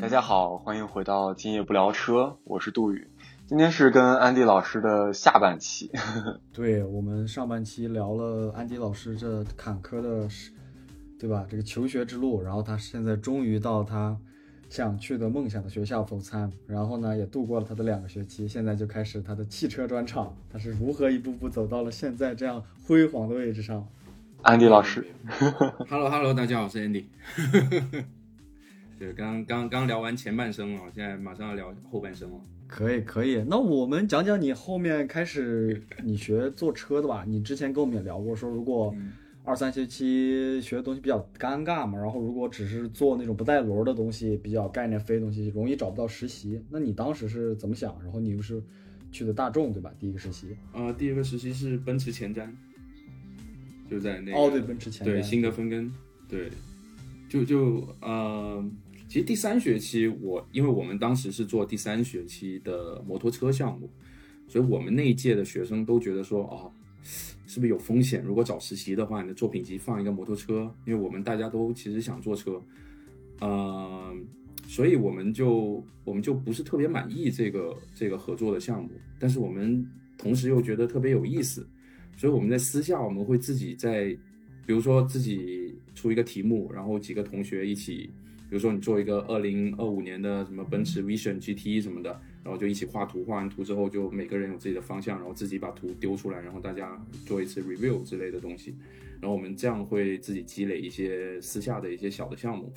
大家好，欢迎回到今夜不聊车，我是杜宇。今天是跟安迪老师的下半期。对我们上半期聊了安迪老师这坎坷的，对吧？这个求学之路，然后他现在终于到他想去的梦想的学校否参，然后呢也度过了他的两个学期，现在就开始他的汽车专场。他是如何一步步走到了现在这样辉煌的位置上？安迪老师，Hello Hello，大家好，我是 Andy。对，刚刚刚聊完前半生了，现在马上要聊后半生了。可以可以，那我们讲讲你后面开始你学做车的吧。你之前跟我们也聊过，说如果二三学期学的东西比较尴尬嘛，然后如果只是做那种不带轮的东西，比较概念飞的东西，容易找不到实习。那你当时是怎么想？然后你又是去的大众对吧？第一个实习？呃，第一个实习是奔驰前瞻，就在那哦对，奔驰前瞻，对，新的分根，对，就就呃。其实第三学期我，因为我们当时是做第三学期的摩托车项目，所以我们那一届的学生都觉得说啊，是不是有风险？如果找实习的话，你的作品集放一个摩托车，因为我们大家都其实想坐车，呃，所以我们就我们就不是特别满意这个这个合作的项目，但是我们同时又觉得特别有意思，所以我们在私下我们会自己在，比如说自己出一个题目，然后几个同学一起。比如说你做一个二零二五年的什么奔驰 Vision GT 什么的，然后就一起画图，画完图之后就每个人有自己的方向，然后自己把图丢出来，然后大家做一次 review 之类的东西，然后我们这样会自己积累一些私下的一些小的项目。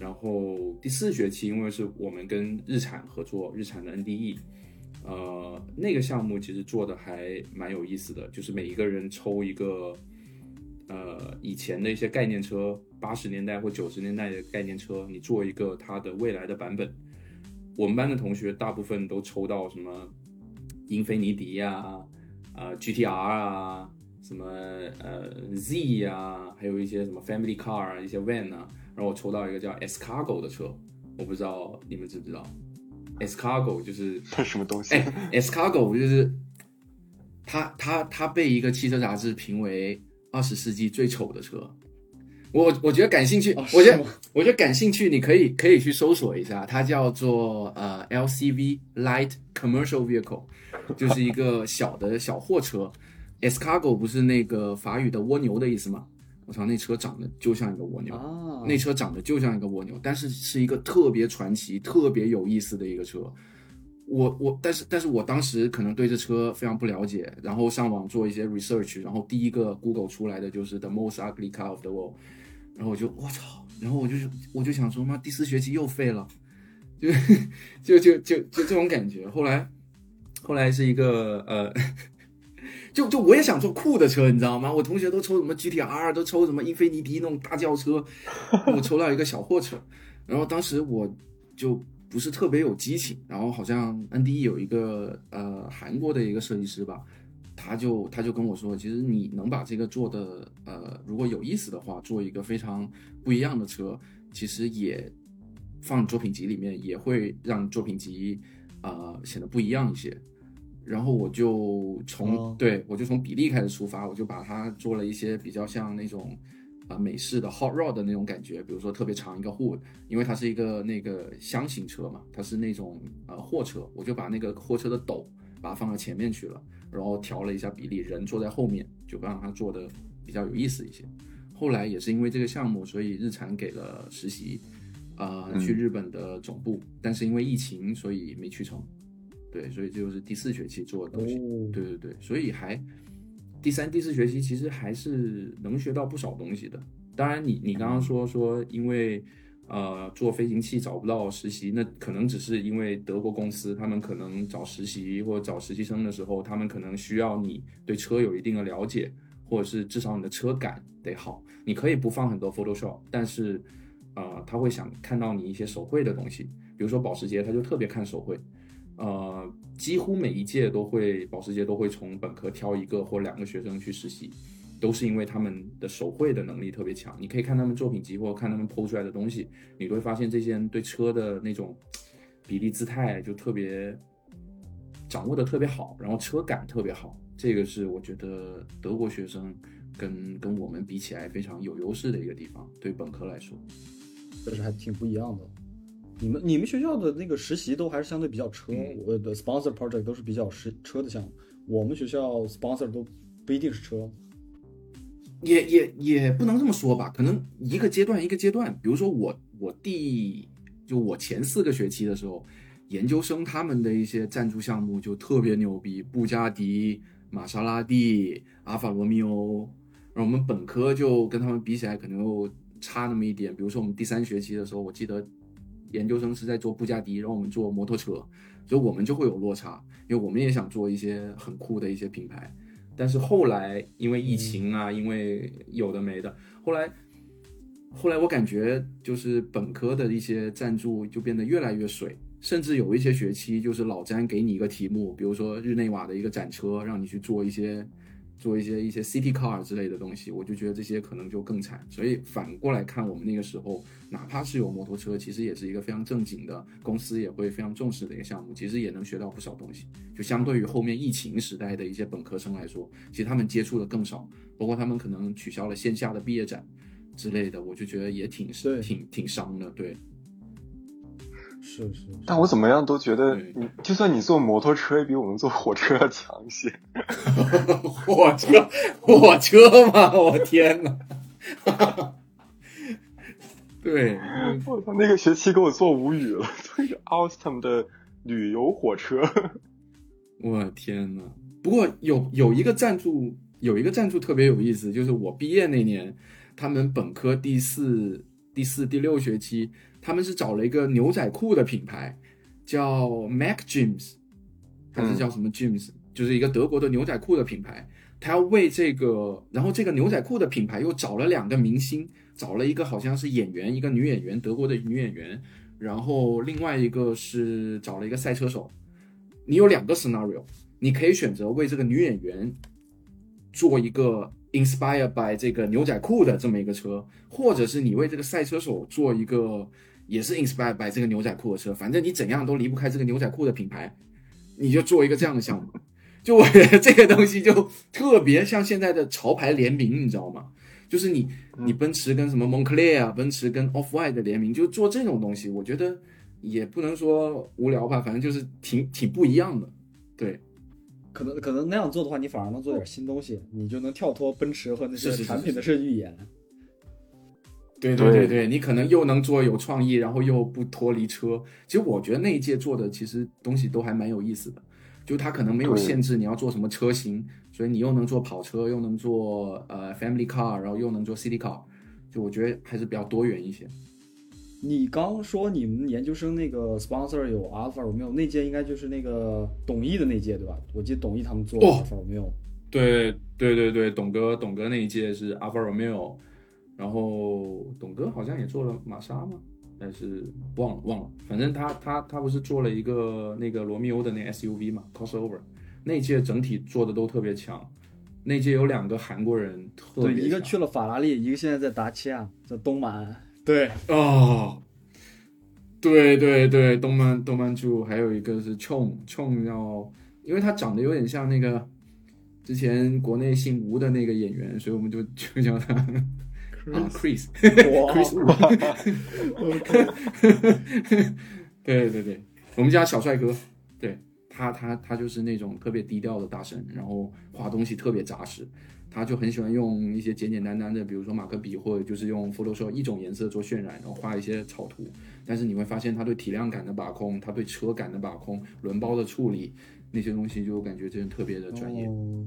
然后第四学期因为是我们跟日产合作，日产的 NDE，呃，那个项目其实做的还蛮有意思的，就是每一个人抽一个。呃，以前的一些概念车，八十年代或九十年代的概念车，你做一个它的未来的版本。我们班的同学大部分都抽到什么英菲尼迪呀，呃 GTR 啊，什么呃 Z 呀，还有一些什么 Family Car 啊，一些 Van 啊。然后我抽到一个叫 Escargo 的车，我不知道你们知不知道，Escargo 就是什么东西？哎，Escargo 就是它它它被一个汽车杂志评为。二十世纪最丑的车，我我觉得感兴趣，我觉得我觉得感兴趣，你可以可以去搜索一下，它叫做呃 LCV Light Commercial Vehicle，就是一个小的小货车。Escargo 不是那个法语的蜗牛的意思吗？我操，那车长得就像一个蜗牛，那车长得就像一个蜗牛，但是是一个特别传奇、特别有意思的一个车。我我，但是但是我当时可能对这车非常不了解，然后上网做一些 research，然后第一个 Google 出来的就是 the most ugly car of the world，然后我就我操，然后我就我就想说妈第四学期又废了，就就就就就这种感觉。后来后来是一个呃，就就我也想坐酷的车，你知道吗？我同学都抽什么 GTR，都抽什么英菲尼迪那种大轿车，我抽到一个小货车，然后当时我就。不是特别有激情，然后好像 NDE 有一个呃韩国的一个设计师吧，他就他就跟我说，其实你能把这个做的呃如果有意思的话，做一个非常不一样的车，其实也放作品集里面也会让作品集呃显得不一样一些。然后我就从对我就从比例开始出发，我就把它做了一些比较像那种。啊，美式的 hot rod 的那种感觉，比如说特别长一个 hood，因为它是一个那个箱型车嘛，它是那种呃货车，我就把那个货车的斗把它放到前面去了，然后调了一下比例，人坐在后面，就让他做的比较有意思一些。后来也是因为这个项目，所以日产给了实习，啊，去日本的总部，但是因为疫情，所以没去成。对，所以这就是第四学期做的东西。对对对，所以还。第三、第四学期其实还是能学到不少东西的。当然，你你刚刚说说，因为呃做飞行器找不到实习，那可能只是因为德国公司他们可能找实习或者找实习生的时候，他们可能需要你对车有一定的了解，或者是至少你的车感得好。你可以不放很多 Photoshop，但是呃他会想看到你一些手绘的东西，比如说保时捷，他就特别看手绘。呃，几乎每一届都会，保时捷都会从本科挑一个或两个学生去实习，都是因为他们的手绘的能力特别强。你可以看他们作品集或者看他们剖出来的东西，你会发现这些人对车的那种比例姿态就特别掌握的特别好，然后车感特别好。这个是我觉得德国学生跟跟我们比起来非常有优势的一个地方，对本科来说，这是还挺不一样的。你们你们学校的那个实习都还是相对比较车，嗯我的 sponsor project 都是比较实车的项目。我们学校 sponsor 都不一定是车。也也也不能这么说吧，可能一个阶段一个阶段。比如说我我第就我前四个学期的时候，研究生他们的一些赞助项目就特别牛逼，布加迪、玛莎拉蒂、阿法罗密欧。然后我们本科就跟他们比起来，可能又差那么一点。比如说我们第三学期的时候，我记得研究生是在做布加迪，然后我们做摩托车，所以我们就会有落差，因为我们也想做一些很酷的一些品牌。但是后来因为疫情啊，因为有的没的，后来后来我感觉就是本科的一些赞助就变得越来越水，甚至有一些学期就是老詹给你一个题目，比如说日内瓦的一个展车，让你去做一些做一些一些 city car 之类的东西，我就觉得这些可能就更惨。所以反过来看，我们那个时候哪怕是有摩托车，其实也是一个非常正经的公司，也会非常重视的一个项目，其实也能学到不少东西。就相对于后面疫情时代的一些本科生来说，其实他们接触的更少，包括他们可能取消了线下的毕业展之类的，我就觉得也挺对挺挺伤的。对，是是是。但我怎么样都觉得你，就算你坐摩托车，也比我们坐火车要强一些。火车，火车吗？我天哪！对，我操，那个学期给我坐无语了，坐着 Alstom 的旅游火车。我天呐！不过有有一个赞助，有一个赞助特别有意思，就是我毕业那年，他们本科第四、第四、第六学期，他们是找了一个牛仔裤的品牌，叫 Mac Jeans，还是叫什么 Jeans，、就是一个德国的牛仔裤的品牌。他要为这个，然后这个牛仔裤的品牌又找了两个明星，找了一个好像是演员，一个女演员，德国的女演员，然后另外一个是找了一个赛车手。你有两个 scenario，你可以选择为这个女演员做一个 inspired by 这个牛仔裤的这么一个车，或者是你为这个赛车手做一个也是 inspired by 这个牛仔裤的车，反正你怎样都离不开这个牛仔裤的品牌，你就做一个这样的项目。就我觉得这个东西就特别像现在的潮牌联名，你知道吗？就是你你奔驰跟什么 Moncler 啊，奔驰跟 Off White 的联名，就做这种东西，我觉得也不能说无聊吧，反正就是挺挺不一样的。对，可能可能那样做的话，你反而能做点新东西，你就能跳脱奔驰和那些产品的设计语言。对对对对，你可能又能做有创意，然后又不脱离车。其实我觉得那一届做的其实东西都还蛮有意思的，就它可能没有限制你要做什么车型，所以你又能做跑车，又能做呃 family car，然后又能做 city car，就我觉得还是比较多元一些。你刚说你们研究生那个 sponsor 有 Alpha Romeo，那届应该就是那个董毅的那届对吧？我记得董毅他们做哦 Alpha Romeo。对对对对，董哥董哥那一届是 Alpha Romeo，然后董哥好像也做了玛莎吗？但是忘了忘了，反正他他他不是做了一个那个罗密欧的那 SUV 嘛，crossover，那届整体做的都特别强，那届有两个韩国人特别对，一个去了法拉利，一个现在在达契亚，在东满。对，哦，对对对，动漫动漫柱，还有一个是 Chong Chong 要，因为他长得有点像那个之前国内姓吴的那个演员，所以我们就就叫他啊 Chris 哇 Chris Wu。对对对，我们家小帅哥，对他他他就是那种特别低调的大神，然后画东西特别扎实。他就很喜欢用一些简简单单的，比如说马克笔，或者就是用 Photoshop 一种颜色做渲染，然后画一些草图。但是你会发现，他对体量感的把控，他对车感的把控，轮包的处理那些东西，就感觉真的特别的专业。哦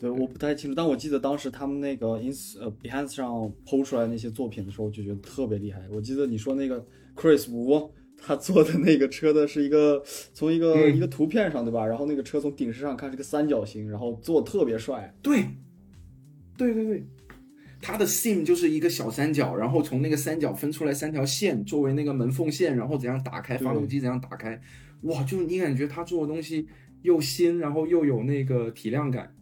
对，我不太清楚，但我记得当时他们那个 ins 呃 Behance 上抛出来那些作品的时候，就觉得特别厉害。我记得你说那个 Chris Wu 他做的那个车的是一个从一个、嗯一个图片上对吧？然后那个车从顶视上看是个三角形，然后做得特别帅。对，对对对，他的 sim 就是一个小三角，然后从那个三角分出来三条线作为那个门缝线，然后怎样打开发动机怎样打开，哇，就你感觉他做的东西又新，然后又有那个体量感，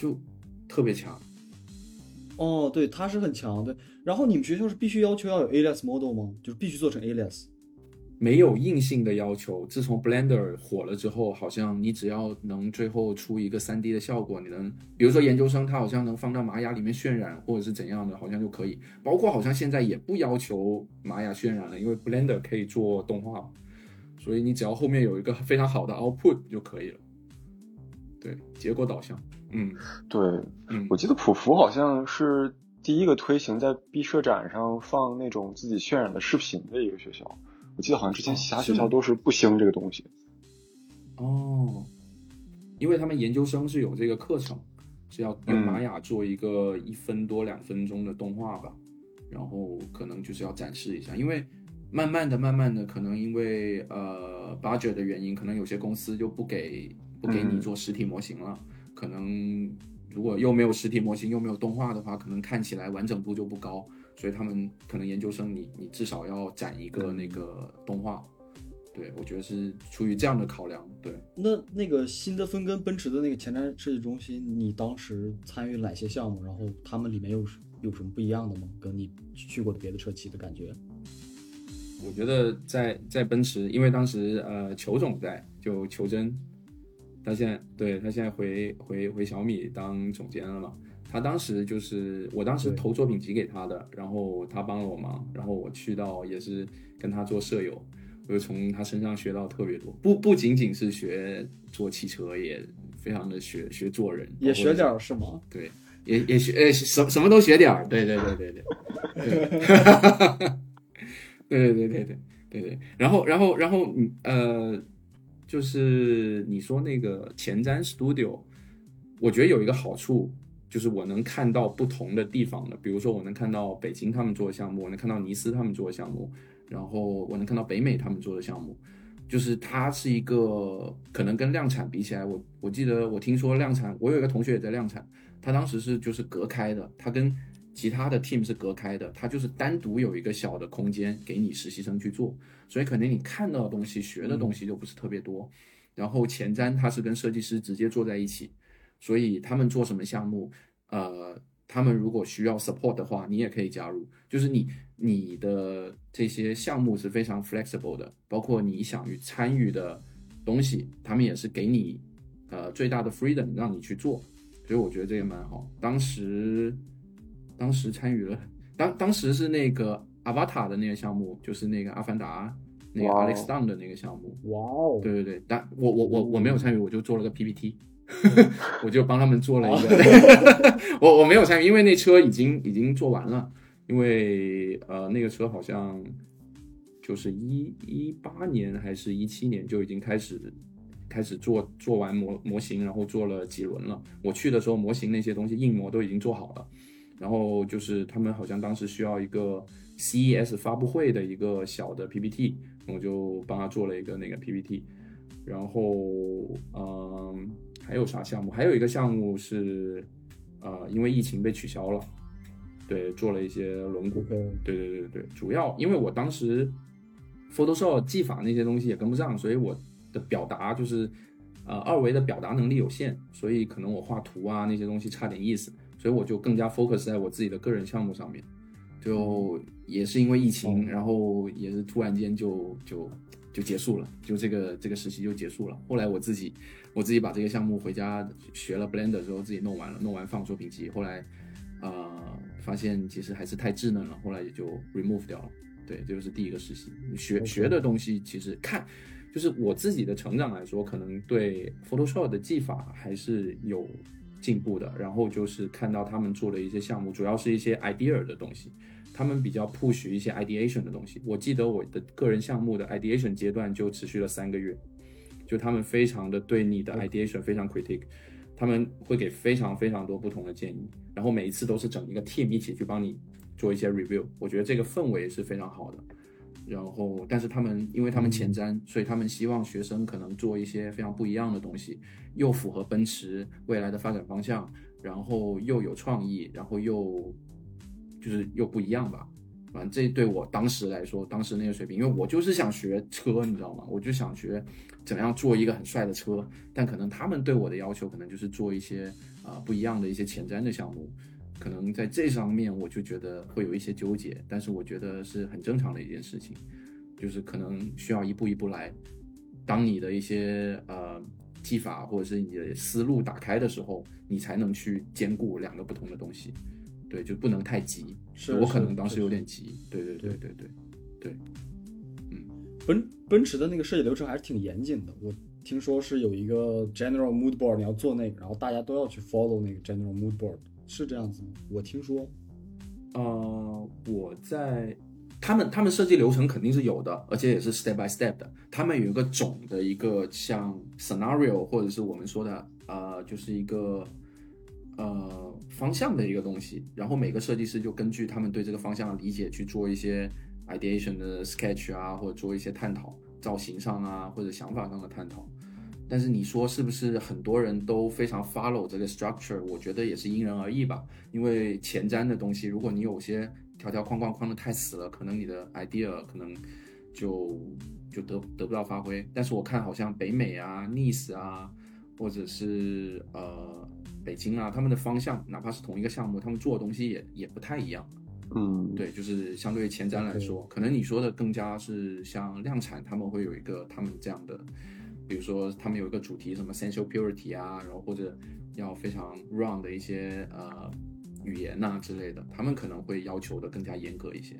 就特别强。哦，对，他是很强，对。然后你们学校是必须要求要有 alias model 吗？就是必须做成 alias？。没有硬性的要求。自从 Blender 火了之后，好像你只要能最后出一个 3D 的效果，你能，比如说研究生他好像能放到玛雅里面渲染，或者是怎样的，好像就可以。包括好像现在也不要求玛雅渲染了，因为 Blender 可以做动画，所以你只要后面有一个非常好的 output 就可以了。对，结果导向。嗯，对，嗯，我记得普福好像是第一个推行在毕设展上放那种自己渲染的视频的一个学校。我记得好像之前其他学校都是不兴这个东西。哦，因为他们研究生是有这个课程，是要用玛雅做一个一分多两分钟的动画吧，然后可能就是要展示一下。因为慢慢的、慢慢的，可能因为呃 budget 的原因，可能有些公司就不给不给你做实体模型了。可能如果又没有实体模型，又没有动画的话，可能看起来完整度就不高。所以他们可能研究生，你你至少要展一个那个动画，对我觉得是出于这样的考量。对，那那个新德芬跟奔驰的那个前瞻设计中心，你当时参与哪些项目？然后他们里面有有什么不一样的吗？跟你去过的别的车企的感觉？我觉得在在奔驰，因为当时呃裘总在，就裘真，他现在对他现在回回回小米当总监了嘛。他当时就是我当时投作品集给他的，然后他帮了我忙，然后我去到也是跟他做舍友，我就从他身上学到特别多，不不仅仅是学做汽车，也非常的学学做人，也学点是吗？对，也也学呃什什么都学点儿，对对对对对，对对对 对对对对，然后然后然后嗯呃就是你说那个前瞻 Studio，我觉得有一个好处。就是我能看到不同的地方的，比如说我能看到北京他们做的项目，我能看到尼斯他们做的项目，然后我能看到北美他们做的项目。就是它是一个可能跟量产比起来，我我记得我听说量产，我有一个同学也在量产，他当时是就是隔开的，他跟其他的 team 是隔开的，他就是单独有一个小的空间给你实习生去做，所以可能你看到的东西、学的东西就不是特别多。然后前瞻他是跟设计师直接坐在一起。所以他们做什么项目，呃，他们如果需要 support 的话，你也可以加入。就是你你的这些项目是非常 flexible 的，包括你想去参与的东西，他们也是给你呃最大的 freedom 让你去做。所以我觉得这个蛮好。当时当时参与了，当当时是那个 Avatar 的那个项目，就是那个阿凡达那个 Alex Down 的那个项目。哇哦！对对对，但我我我我没有参与，我就做了个 PPT。我就帮他们做了一个，我我没有参与，因为那车已经已经做完了，因为呃那个车好像就是一一八年还是一七年就已经开始开始做做完模模型，然后做了几轮了。我去的时候，模型那些东西硬模都已经做好了，然后就是他们好像当时需要一个 CES 发布会的一个小的 PPT，我就帮他做了一个那个 PPT，然后嗯。还有啥项目？还有一个项目是，呃，因为疫情被取消了，对，做了一些轮毂。对对对对对，主要因为我当时 Photoshop 技法那些东西也跟不上，所以我的表达就是，呃，二维的表达能力有限，所以可能我画图啊那些东西差点意思，所以我就更加 focus 在我自己的个人项目上面。就也是因为疫情，然后也是突然间就就就结束了，就这个这个实习就结束了。后来我自己。我自己把这个项目回家学了 Blender 之后自己弄完了，弄完放作品集。后来，呃，发现其实还是太稚嫩了，后来也就 remove 掉了。对，这就是第一个实习。学学的东西其实看，就是我自己的成长来说，可能对 Photoshop 的技法还是有进步的。然后就是看到他们做的一些项目，主要是一些 idea 的东西，他们比较 push 一些 ideation 的东西。我记得我的个人项目的 ideation 阶段就持续了三个月。就他们非常的对你的 ideation 非常 critic，他们会给非常非常多不同的建议，然后每一次都是整一个 team 一起去帮你做一些 review，我觉得这个氛围是非常好的。然后，但是他们因为他们前瞻，所以他们希望学生可能做一些非常不一样的东西，又符合奔驰未来的发展方向，然后又有创意，然后又就是又不一样吧。反正这对我当时来说，当时那个水平，因为我就是想学车，你知道吗？我就想学怎么样做一个很帅的车。但可能他们对我的要求，可能就是做一些啊不一样的一些前瞻的项目。可能在这上面，我就觉得会有一些纠结。但是我觉得是很正常的一件事情。就是可能需要一步一步来。当你的一些呃技法或者是你的思路打开的时候，你才能去兼顾两个不同的东西。对，就不能太急。是我可能当时有点急。对对对对对对，嗯。奔奔驰的那个设计流程还是挺严谨的，我听说是有一个 general mood board，你要做那个，然后大家都要去 follow 那个 general mood board，是这样子吗？我听说。呃，我在他们他们设计流程肯定是有的，而且也是 step by step 的。他们有一个总的一个像 scenario，或者是我们说的呃，就是一个呃方向的一个东西。然后每个设计师就根据他们对这个方向的理解去做一些 ideation 的 sketch 啊，或者做一些探讨，造型上啊或者想法上的探讨。但是你说是不是很多人都非常 follow 这个 structure？我觉得也是因人而异吧。因为前瞻的东西，如果你有些条条框框框的太死了，可能你的 idea 可能就就得得不到发挥。但是我看好像北美啊、Nice 啊，或者是呃北京啊，他们的方向，哪怕是同一个项目，他们做的东西也也不太一样。嗯，对，就是相对于前瞻来说，可能你说的更加是像量产，他们会有一个他们这样的，比如说他们有一个主题什么 sensual purity 啊，然后或者要非常 run 的一些呃语言呐、之类的，他们可能会要求的更加严格一些。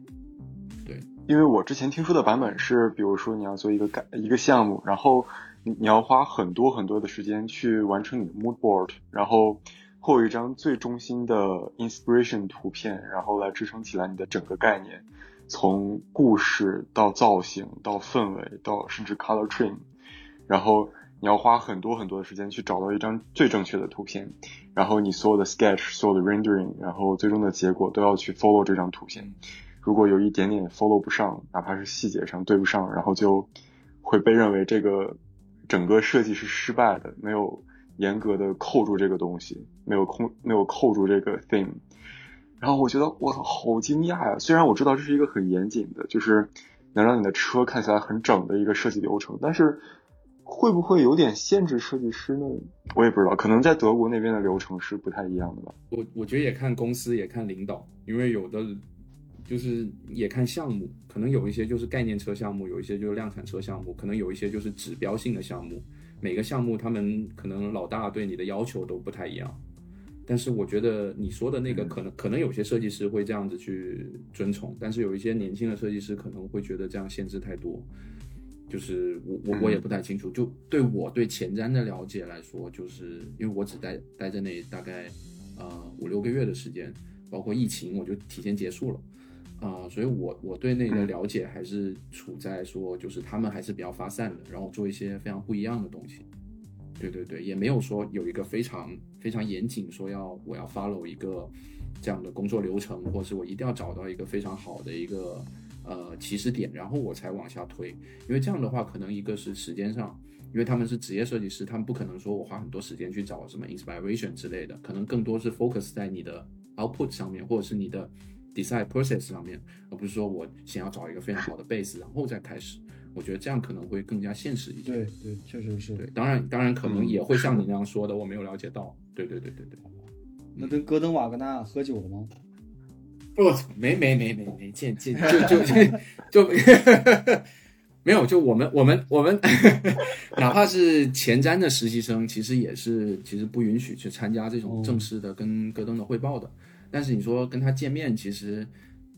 对因为我之前听说的版本是，比如说你要做一个改一个项目，然后你要花很多很多的时间去完成你的 mood board，然后会有一张最中心的 inspiration 图片，然后来支撑起来你的整个概念，从故事到造型到氛围到甚至 color train 然后你要花很多很多的时间去找到一张最正确的图片，然后你所有的 sketch、所有的 rendering，然后最终的结果都要去 follow 这张图片。如果有一点点 follow 不上，哪怕是细节上对不上，然后就会被认为这个整个设计是失败的，没有严格的扣住这个东西，没有控没有扣住这个 theme。然后我觉得我操，好惊讶呀！虽然我知道这是一个很严谨的，就是能让你的车看起来很整的一个设计流程，但是会不会有点限制设计师呢？我也不知道，可能在德国那边的流程是不太一样的吧。我我觉得也看公司，也看领导，因为有的就是也看项目，可能有一些就是概念车项目，有一些就是量产车项目，可能有一些就是指标性的项目。每个项目他们可能老大对你的要求都不太一样。但是我觉得你说的那个可能可能有些设计师会这样子去遵从，但是有一些年轻的设计师可能会觉得这样限制太多。就是我我我也不太清楚，就对我对前瞻的了解来说，就是因为我只待待在那大概呃五六个月的时间，包括疫情我就提前结束了，啊、所以我我对那个了解还是处在说，就是他们还是比较发散的，然后做一些非常不一样的东西。对对对，也没有说有一个非常非常严谨，说要我要 follow 一个这样的工作流程，或是我一定要找到一个非常好的一个呃起始点，然后我才往下推。因为这样的话，可能一个是时间上，因为他们是职业设计师，他们不可能说我花很多时间去找什么 inspiration 之类的，可能更多是 focus 在你的 output 上面，或者是你的 design process 上面，而不是说我想要找一个非常好的 base，然后再开始。我觉得这样可能会更加现实一点。对对，确实是。对，当然当然可能嗯也会像你那样说的，我没有了解到。对对对对对。那跟戈登瓦格纳喝酒了吗？不，没没没没没见见就就就就没有，就我们我们我们，哪怕是前瞻的实习生，其实也是其实不允许去参加这种正式的跟戈登的汇报的。但是你说跟他见面，其实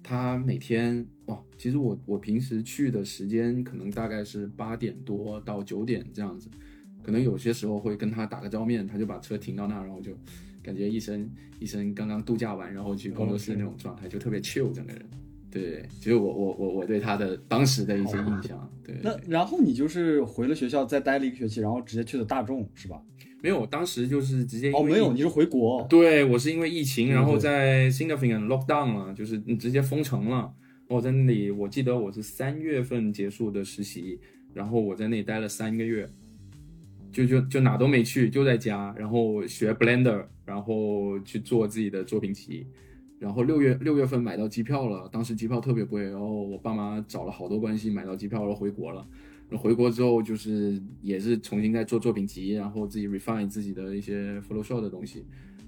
他每天哇，其实我我平时去的时间可能大概是八点多到九点这样子，可能有些时候会跟他打个照面，他就把车停到那儿，然后就感觉一身一身刚刚度假完，然后去工作室那种状态，就特别 chill 整个人。对，就是我我我我对他的当时的一些印象。对，那然后你就是回了学校，再待了一个学期，然后直接去的大众是吧？没有，当时就是直接哦，没有，你是回国。对我是因为疫情，然后在 significant lockdown 了，就是直接封城了。我在那里，我记得我是三月份结束的实习，然后我在那里待了三个月，就就就哪都没去，就在家，然后学 Blender，然后去做自己的作品集。然后六月六月份买到机票了，当时机票特别贵，然后我爸妈找了好多关系买到机票，然后回国了。回国之后就是也是重新在做作品集，然后自己 refine 自己的一些 Photoshop 的东西。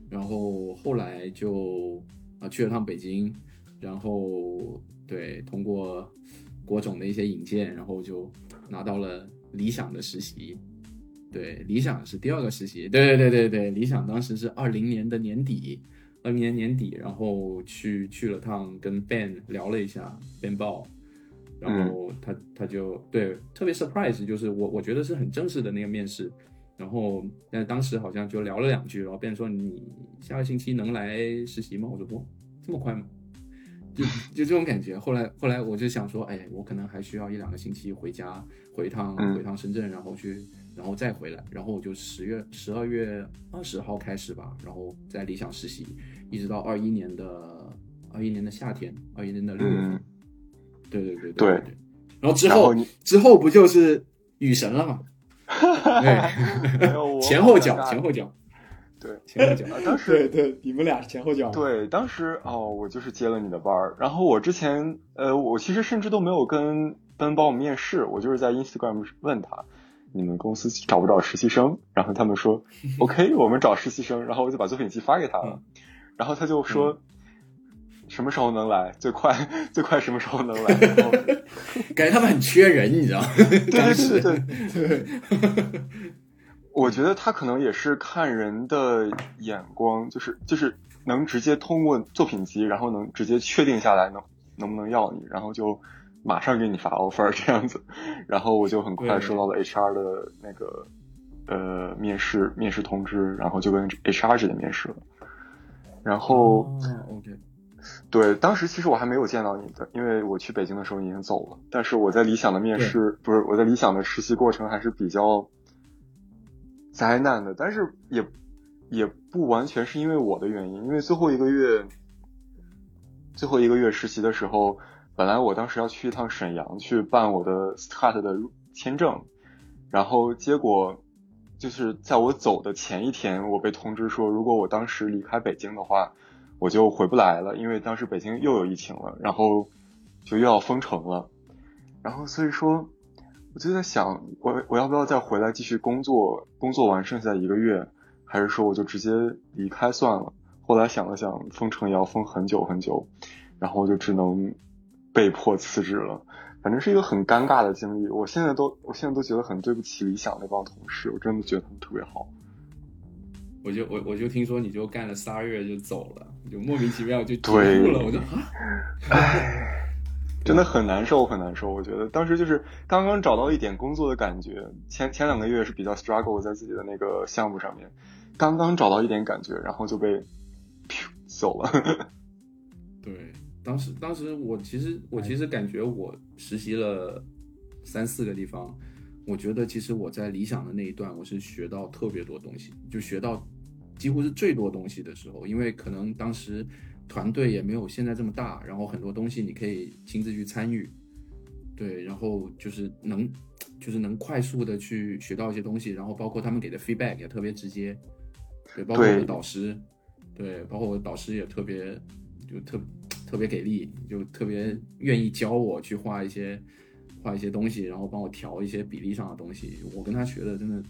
然后后来就啊去了趟北京，然后对通过国总的一些引荐，然后就拿到了理想的实习。对，理想是第二个实习。对对对对对，理想当时是二零年的年底，二零年年底，然后去去了趟，跟 Ben 聊了一下，Ben 报，然后他他就对特别 surprise，就是我我觉得是很正式的那个面试，然后但是当时好像就聊了两句，然后 Ben 说你下个星期能来实习吗？我说不，这么快吗？就就这种感觉。后来后来我就想说，哎，我可能还需要一两个星期回家，回趟回趟深圳，然后去。然后再回来，然后我就十月十二月二十号开始吧，然后在理想实习，一直到二一年的二一年的夏天，二一年的六月份。对对对对对。然后之后之后不就是雨神了吗？对，前后脚前后脚。对，前后脚。当时对对，你们俩是前后脚。对，当时哦，我就是接了你的班儿，然后我之前呃，我其实甚至都没有跟奔帮我面试，我就是在 Instagram 问他。你们公司找不找实习生？然后他们说 OK，我们找实习生。然后我就把作品集发给他了，然后他就说什么时候能来？最快 最快什么时候能来？然后感觉他们很缺人，你知道？对对对。我觉得他可能也是看人的眼光，就是就是能直接通过作品集，然后能直接确定下来能能不能要你，然后就。马上给你发 offer 这样子，然后我就很快收到了 HR 的那个呃面试面试通知，然后就跟 HR 直接面试了。然后，OK，对，当时其实我还没有见到你的，因为我去北京的时候已经走了。但是我在理想的面试不是我在理想的实习过程还是比较灾难的，但是也也不完全是因为我的原因，因为最后一个月最后一个月实习的时候。本来我当时要去一趟沈阳去办我的 start 的签证，然后结果就是在我走的前一天，我被通知说，如果我当时离开北京的话，我就回不来了，因为当时北京又有疫情了，然后就又要封城了。然后所以说，我就在想，我我要不要再回来继续工作？工作完剩下一个月，还是说我就直接离开算了？后来想了想，封城也要封很久很久，然后我就只能。被迫辞职了，反正是一个很尴尬的经历。我现在都，我现在都觉得很对不起理想那帮同事，我真的觉得他们特别好。我就我我就听说你就干了仨月就走了，就莫名其妙就 结束了。我就啊，唉，真的很难受，很难受。我觉得当时就是刚刚找到一点工作的感觉，前前两个月是比较 struggle 在自己的那个项目上面，刚刚找到一点感觉，然后就被走了。对。当时，当时我其实，我其实感觉我实习了三四个地方，我觉得其实我在理想的那一段，我是学到特别多东西，就学到几乎是最多东西的时候，因为可能当时团队也没有现在这么大，然后很多东西你可以亲自去参与，对，然后就是能，就是能快速的去学到一些东西，然后包括他们给的 feedback 也特别直接，对，包括我的导师，对，包括我的导师也特别就特。特别给力，就特别愿意教我去画一些画一些东西，然后帮我调一些比例上的东西。我跟他学的真的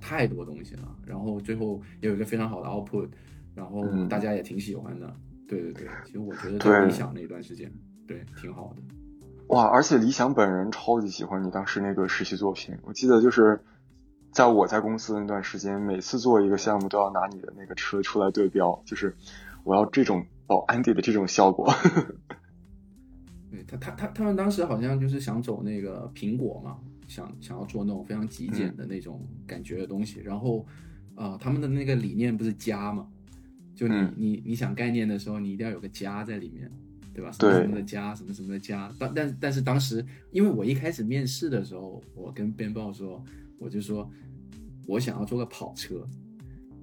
太多东西了，然后最后也有一个非常好的 output，然后大家也挺喜欢的。对对对，其实我觉得在理想那段时间，对挺好的。哇，而且理想本人超级喜欢你当时那个实习作品。我记得就是在我在公司那段时间，每次做一个项目都要拿你的那个车出来对标，就是我要这种。哦，安迪的这种效果，对他，他，他，他们当时好像就是想走那个苹果嘛，想想要做那种非常极简的那种感觉的东西。然后，呃，他们的那个理念不是家嘛？就你你你想概念的时候，你一定要有个家在里面，对吧？什么什么的家，什么什么的家。但但但是当时，因为我一开始面试的时候，我跟编报说，我就说我想要做个跑车。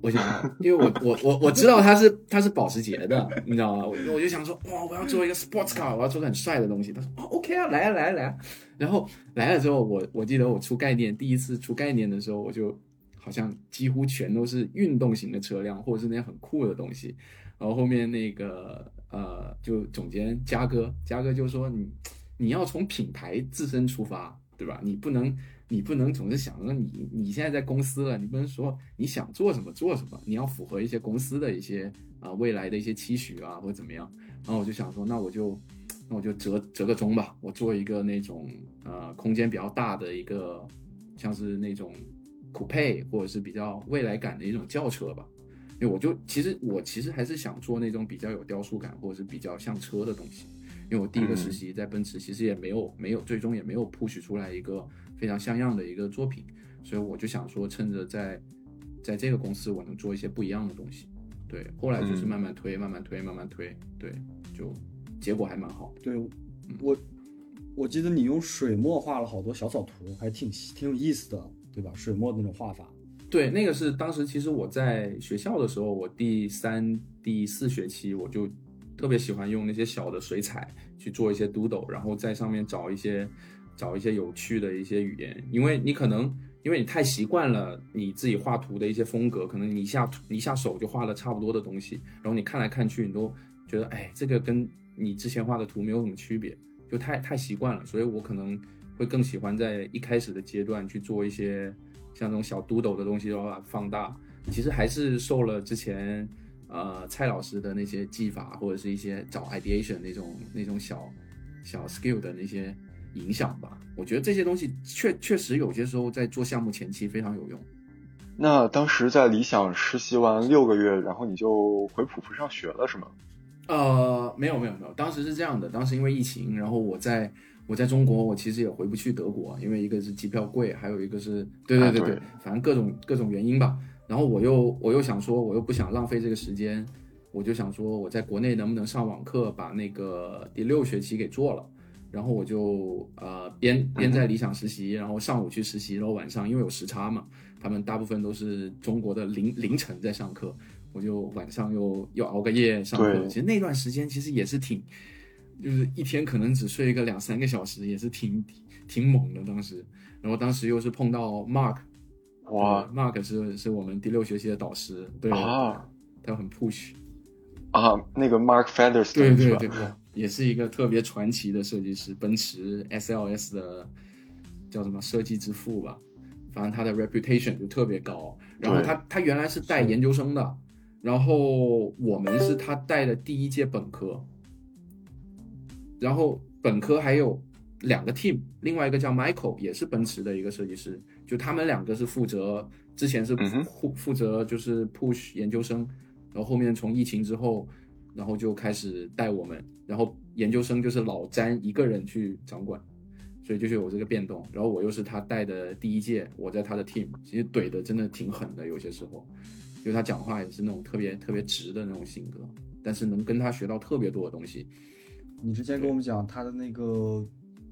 我想，因为我我我我知道他是他是保时捷的，你知道吗？我我就想说，哇，我要做一个 sports car，我要做个很帅的东西。他说，哦，OK 啊，来啊来啊来啊。然后来了之后，我我记得我出概念，第一次出概念的时候，我就好像几乎全都是运动型的车辆，或者是那些很酷的东西。然后后面那个呃，就总监嘉哥，嘉哥就说你你要从品牌自身出发，对吧？你不能。你不能总是想着你你现在在公司了，你不能说你想做什么做什么，你要符合一些公司的一些啊未来的一些期许啊或者怎么样。然后我就想说，那我就那我就折折个中吧，我做一个那种呃空间比较大的一个，像是那种酷配或者是比较未来感的一种轿车吧。因为我就其实我其实还是想做那种比较有雕塑感或者是比较像车的东西。因为我第一个实习在奔驰，其实也没有没有最终也没有 push 出来一个非常像样的一个作品，所以我就想说趁着在在这个公司我能做一些不一样的东西。对，后来就是慢慢推，慢慢推，慢慢推，对，就结果还蛮好。对，我我记得你用水墨画了好多小草图，还挺挺有意思的，对吧？水墨那种画法。对，那个是当时其实我在学校的时候，我第三、第四学期我就特别喜欢用那些小的水彩去做一些 doodle，然后在上面找一些找一些有趣的一些语言，因为你可能。因为你太习惯了你自己画图的一些风格，可能你一下图一下手就画了差不多的东西，然后你看来看去，你都觉得哎，这个跟你之前画的图没有什么区别，就太太习惯了。所以我可能会更喜欢在一开始的阶段去做一些像这种小 doodle 的东西，然后放大。其实还是受了之前呃蔡老师的那些技法，或者是一些找 ideation 那种那种小小 skill 的那些。影响吧，我觉得这些东西确确实有些时候在做项目前期非常有用。那当时在理想实习完六个月，然后你就回普福上学了是吗？呃，没有没有没有，当时是这样的，当时因为疫情，然后我在我在中国，我其实也回不去德国，因为一个是机票贵，还有一个是对对对对，反正各种各种原因吧。然后我又我又想说，我又不想浪费这个时间，我就想说我在国内能不能上网课，把那个第六学期给做了。然后我就呃边边在理想实习，然后上午去实习，然后晚上因为有时差嘛，他们大部分都是中国的凌凌晨在上课，我就晚上又又熬个夜上课。其实那段时间其实也是挺，就是一天可能只睡个两三个小时，也是挺挺猛的当时。然后当时又是碰到 Mark，哇，Mark 是是我们第六学期的导师，对啊，他很 push 啊，那个 Mark Feathers，对对对。也是一个特别传奇的设计师，奔驰 SLS 的叫什么设计之父吧，反正他的 reputation 就特别高。然后他他原来是带研究生的，然后我们是他带的第一届本科，然后本科还有两个 team，另外一个叫 Michael 也是奔驰的一个设计师，就他们两个是负责之前是负负责就是 push 研究生，然后后面从疫情之后。然后就开始带我们，然后研究生就是老詹一个人去掌管，所以就是有这个变动。然后我又是他带的第一届，我在他的 team，其实怼的真的挺狠的，有些时候，就他讲话也是那种特别特别直的那种性格，但是能跟他学到特别多的东西。你之前跟我们讲他的那个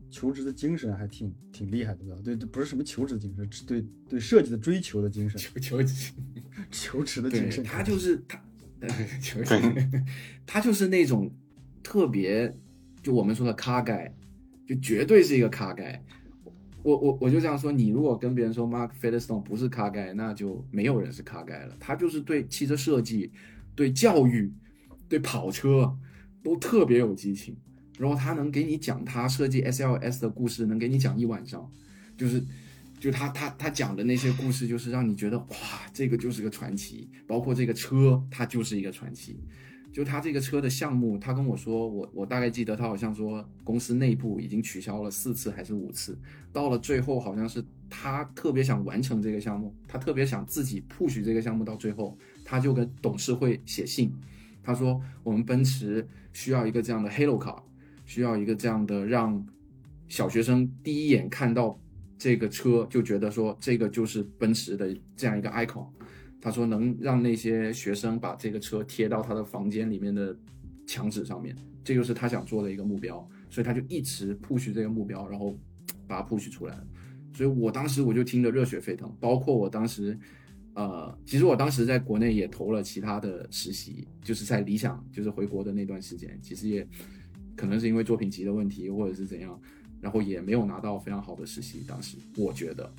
求职的精神还挺挺厉害的，对对，不是什么求职精神，对对设计的追求的精神，求求 求职的精神，他就是他。对，就是，他就是那种特别，就我们说的咖盖，就绝对是一个咖盖。我我我就这样说，你如果跟别人说 Mark Featherstone 不是咖盖，那就没有人是咖盖了。他就是对汽车设计、对教育、对跑车都特别有激情，然后他能给你讲他设计 SLS 的故事，能给你讲一晚上，就是。就他他他讲的那些故事，就是让你觉得哇，这个就是个传奇。包括这个车，它就是一个传奇。就他这个车的项目，他跟我说，我我大概记得他好像说，公司内部已经取消了四次还是五次。到了最后，好像是他特别想完成这个项目，他特别想自己 push 这个项目到最后，他就跟董事会写信，他说我们奔驰需要一个这样的 halo car，需要一个这样的让小学生第一眼看到。这个车就觉得说这个就是奔驰的这样一个 icon，他说能让那些学生把这个车贴到他的房间里面的墙纸上面，这就是他想做的一个目标，所以他就一直 push 这个目标，然后把它 push 出来。所以我当时我就听得热血沸腾，包括我当时，呃，其实我当时在国内也投了其他的实习，就是在理想，就是回国的那段时间，其实也可能是因为作品集的问题，或者是怎样。然后也没有拿到非常好的实习，当时我觉得，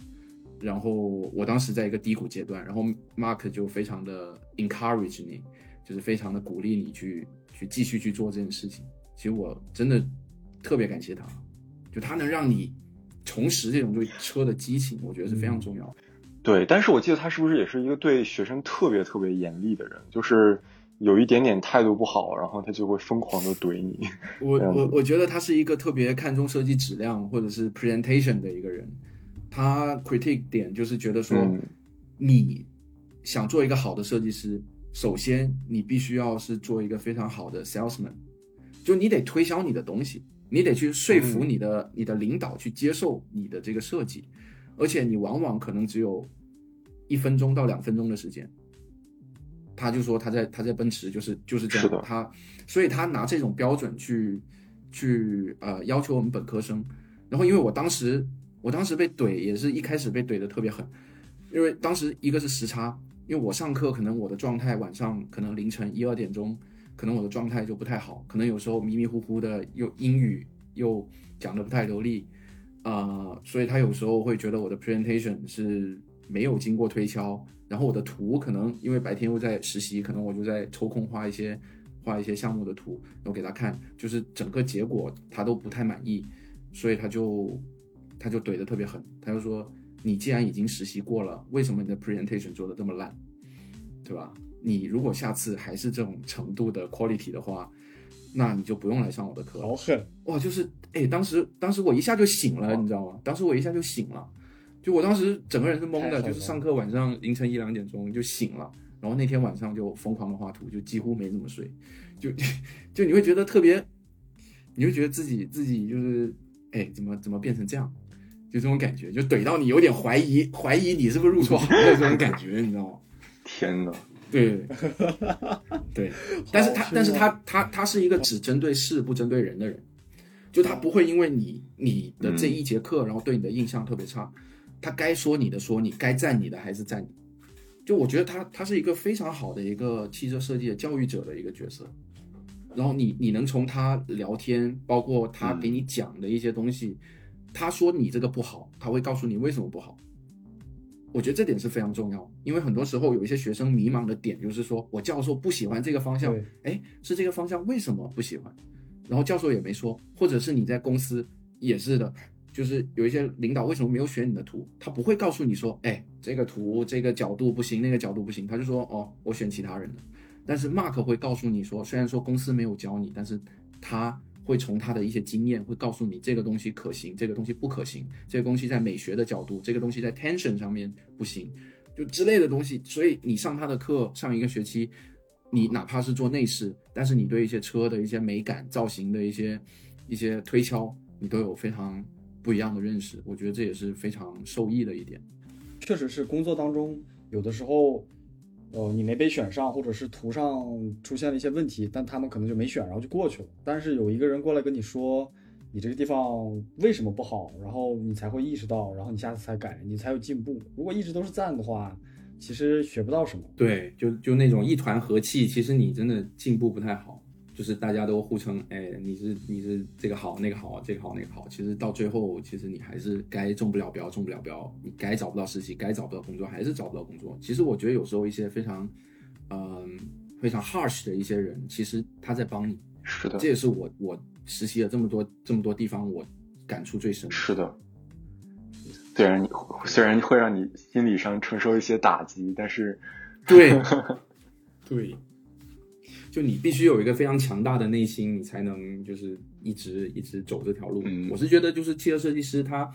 然后我当时在一个低谷阶段，然后 Mark 就非常的 encourage 你，就是非常的鼓励你去去继续去做这件事情。其实我真的特别感谢他，就他能让你重拾这种对车的激情，我觉得是非常重要的。对，但是我记得他是不是也是一个对学生特别特别严厉的人？就是有一点点态度不好，然后他就会疯狂的怼你。我我我觉得他是一个特别看重设计质量或者是 presentation 的一个人。他 critique 点就是觉得说，嗯你想做一个好的设计师，首先你必须要是做一个非常好的 salesman，就你得推销你的东西，你得去说服你的、你的领导去接受你的这个设计，而且你往往可能只有一分钟到两分钟的时间。他就说他在他在奔驰就是就是这样，的。他所以他拿这种标准去去呃要求我们本科生，然后因为我当时我当时被怼也是一开始被怼的特别狠，因为当时一个是时差，因为我上课可能我的状态晚上可能凌晨一二点钟，可能我的状态就不太好，可能有时候迷迷糊糊的，又英语又讲的不太流利，呃，所以他有时候会觉得我的 presentation 是没有经过推敲，然后我的图可能因为白天又在实习，可能我就在抽空画一些画一些项目的图，然后给他看，就是整个结果他都不太满意，所以他就他就怼的特别狠，他就说你既然已经实习过了，为什么你的 presentation 做的这么烂，对吧？你如果下次还是这种程度的 quality 的话，那你就不用来上我的课了。好狠，哇，就是哎，当时当时我一下就醒了，你知道吗？当时我一下就醒了，就我当时整个人是懵的，就是上课晚上凌晨一两点钟就醒了，然后那天晚上就疯狂的画图，就几乎没怎么睡，就就你会觉得特别，你会觉得自己自己就是哎，怎么怎么变成这样？就这种感觉，就怼到你有点怀疑怀疑你是不是入错行的这种感觉，你知道吗？天呐，对，对，但是他，但是是他他他是一个只针对事不针对人的人，就他不会因为你你的这一节课，然后对你的印象特别差，他该说你的说你，该赞你的还是赞你。就我觉得他他是一个非常好的一个汽车设计的教育者的一个角色，然后你你能从他聊天，包括他给你讲的一些东西，他说你这个不好，他会告诉你为什么不好。我觉得这点是非常重要，因为很多时候有一些学生迷茫的点就是说我教授不喜欢这个方向对，哎，是这个方向为什么不喜欢？然后教授也没说，或者是你在公司也是的，就是有一些领导为什么没有选你的图，他不会告诉你说，哎，这个图这个角度不行，那个角度不行，他就说哦，我选其他人的。但是 Mark 会告诉你说，虽然说公司没有教你，但是他会从他的一些经验会告诉你这个东西可行，这个东西不可行，这个东西在美学的角度，这个东西在 tension 上面不行，就之类的东西。所以你上他的课上一个学期，你哪怕是做内饰，但是你对一些车的一些美感、造型的一些一些推敲，你都有非常不一样的认识。我觉得这也是非常受益的一点。确实是工作当中有的时候，呃，你没被选上，或者是图上出现了一些问题，但他们可能就没选，然后就过去了。但是有一个人过来跟你说，你这个地方为什么不好，然后你才会意识到，然后你下次才改，你才有进步。如果一直都是赞的话，其实学不到什么。对，就就那种一团和气，其实你真的进步不太好。就是大家都互称，哎，你是你是这个好那个好，这个好那个好。其实到最后，其实你还是该中不了标，中不了标。你该找不到实习，该找不到工作，还是找不到工作。其实我觉得有时候一些非常，嗯、非常 harsh 的一些人，其实他在帮你。是的这，也是我我实习了这么多这么多地方，我感触最深的。是的。虽然你虽然会让你心理上承受一些打击，但是对，对，就你必须有一个非常强大的内心，你才能就是一直一直走这条路。嗯我是觉得，就是汽车设计师他，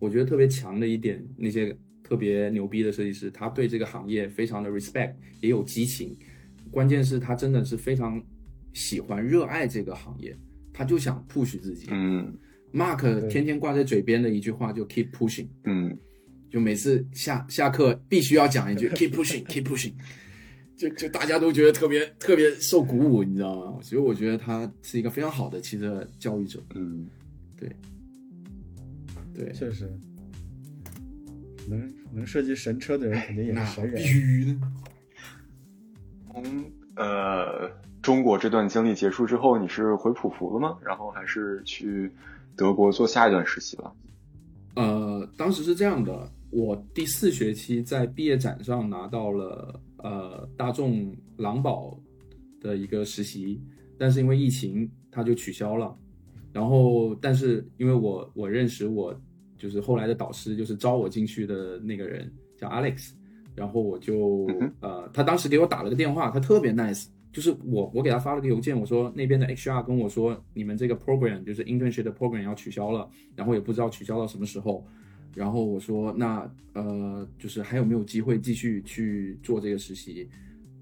我觉得特别强的一点，那些特别牛逼的设计师，他对这个行业非常的 respect，也有激情，关键是他真的是非常喜欢、热爱这个行业，他就想 push 自己。嗯 Mark 天天挂在嘴边的一句话就 keep pushing。嗯，就每次下下课必须要讲一句 keep pushing keep pushing，就就大家都觉得特别特别受鼓舞，你知道吗？所以我觉得他是一个非常好的汽车教育者。嗯，对，对确实，能能设计神车的人肯定也那是神人必。须的。从呃中国这段经历结束之后，你是回普福了吗？然后还是去德国做下一段实习了？呃，当时是这样的，我第四学期在毕业展上拿到了呃大众狼堡的一个实习，但是因为疫情，它就取消了。然后，但是因为我我认识我就是后来的导师，就是招我进去的那个人叫 Alex，然后我就呃，他当时给我打了个电话，他特别 nice，就是我我给他发了个邮件，我说那边的 HR 跟我说你们这个 program 就是 internship 的 program 要取消了，然后也不知道取消到什么时候。然后我说那呃就是还有没有机会继续去做这个实习，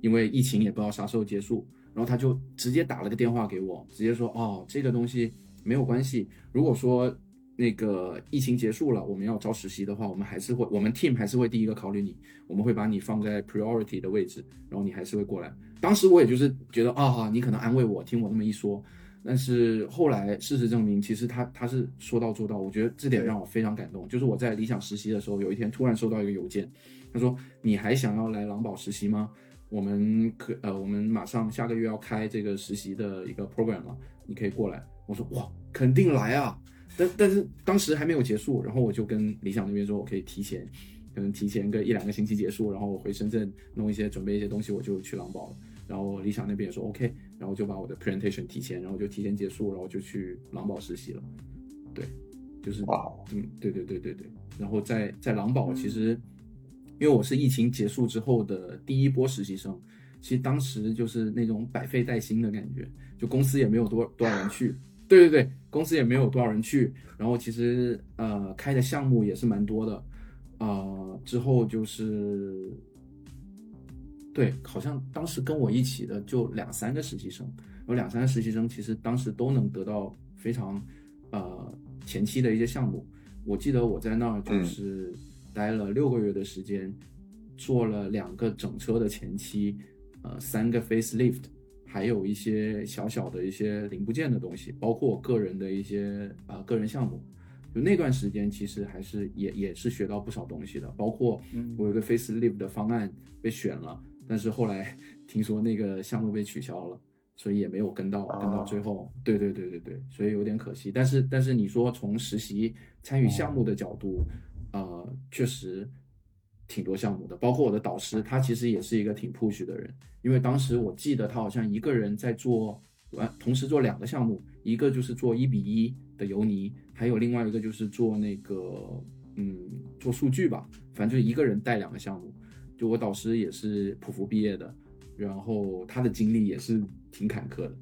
因为疫情也不知道啥时候结束。然后他就直接打了个电话给我，直接说哦这个东西没有关系，如果说那个疫情结束了，我们要招实习的话，我们还是会我们 team 还是会第一个考虑你，我们会把你放在 priority 的位置，然后你还是会过来。当时我也就是觉得啊，你可能安慰我，听我那么一说。但是后来事实证明，其实他他是说到做到，我觉得这点让我非常感动。就是我在理想实习的时候，有一天突然收到一个邮件，他说：“你还想要来狼堡实习吗？我们可呃，我们马上下个月要开这个实习的一个 program 了，你可以过来。”我说：“哇，肯定来啊！”但但是当时还没有结束，然后我就跟理想那边说，我可以提前，可能提前个一两个星期结束，然后我回深圳弄一些准备一些东西，我就去狼堡了。然后理想那边也说 OK，然后就把我的 presentation 提前，然后就提前结束，然后就去狼堡实习了。对，就是哇，嗯，对对对对对。然后在在狼堡，其实因为我是疫情结束之后的第一波实习生，其实当时就是那种百废待兴的感觉，就公司也没有多多少人去。对对对，公司也没有多少人去。然后其实呃开的项目也是蛮多的，呃之后就是。对，好像当时跟我一起的就两三个实习生，有两三个实习生，其实当时都能得到非常，呃，前期的一些项目。我记得我在那儿就是待了六个月的时间，做了两个整车的前期，呃，三个 facelift，还有一些小小的一些零部件的东西，包括我个人的一些啊个人项目。就那段时间，其实还是也也是学到不少东西的，包括我有个 facelift 的方案被选了。但是后来 听说那个项目被取消了，所以也没有跟到跟到最后。对对对对对，所以有点可惜。但是但是你说从实习参与项目的角度，呃，确实挺多项目的。包括我的导师，他其实也是一个挺 push 的人。因为当时我记得他好像一个人在做完，同时做两个项目，一个就是做一比一的油泥，还有另外一个就是做那个嗯做数据吧，反正就一个人带两个项目。就我导师也是普福毕业的，然后他的经历也是挺坎坷的，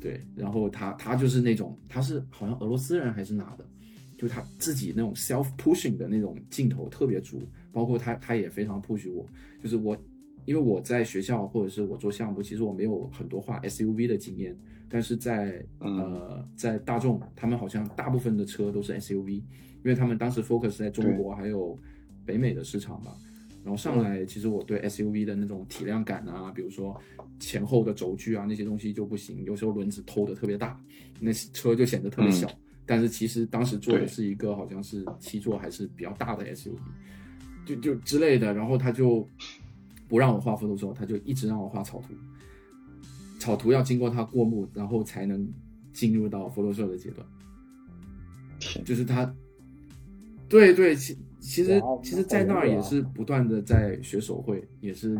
对，然后他他就是那种他是好像俄罗斯人还是哪的，就他自己那种 self pushing 的那种劲头特别足，包括他他也非常 push 我，就是我因为我在学校或者是我做项目，其实我没有很多画 SUV 的经验，但是在呃在大众，他们好像大部分的车都是 SUV，因为他们当时 focus 在中国还有北美的市场吧。然后上来，其实我对 SUV 的那种体量感啊，比如说前后的轴距啊那些东西就不行，有时候轮子偷的特别大，那车就显得特别小。但是其实当时坐的是一个好像是七座还是比较大的 SUV，就就之类的。然后他就不让我画 Photoshop，他就一直让我画草图，草图要经过他过目，然后才能进入到 Photoshop 的阶段。就是他，对对。其实，其实，在那儿也是不断的在学手绘，也是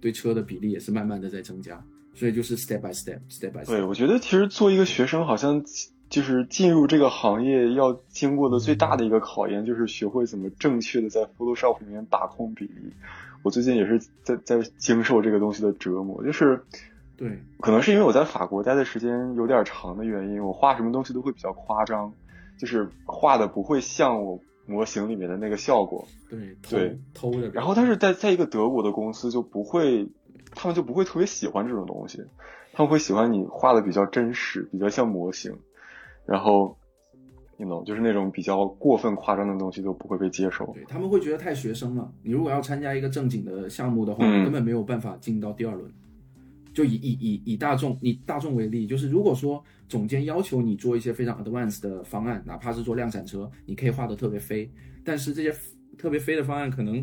对车的比例也是慢慢的在增加，所以就是 step by step，step by step。对，我觉得其实做一个学生，好像就是进入这个行业要经过的最大的一个考验，就是学会怎么正确的在 Photoshop 里面把控比例。我最近也是在在经受这个东西的折磨，就是对，可能是因为我在法国待的时间有点长的原因，我画什么东西都会比较夸张，就是画的不会像我。模型里面的那个效果，对对偷的。然后，但是在在一个德国的公司就不会，他们就不会特别喜欢这种东西，他们会喜欢你画的比较真实，比较像模型。然后，you know，就是那种比较过分夸张的东西都不会被接受。对他们会觉得太学生了。你如果要参加一个正经的项目的话，根本没有办法进到第二轮。就以以以以大众以大众为例，就是如果说总监要求你做一些非常 advanced 的方案，哪怕是做量产车，你可以画的特别飞，但是这些特别飞的方案，可能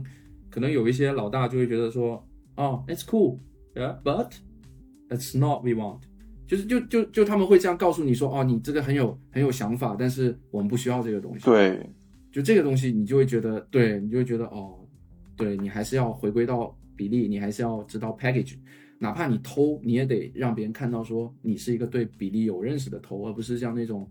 可能有一些老大就会觉得说，哦，it's cool，yeah，but it's not we want，就是就就就他们会这样告诉你说，哦，你这个很有很有想法，但是我们不需要这个东西。对，就这个东西，你就会觉得，对你就会觉得，哦，对你还是要回归到比例，你还是要知道 package。哪怕你偷，你也得让别人看到，说你是一个对比例有认识的偷，而不是像那种，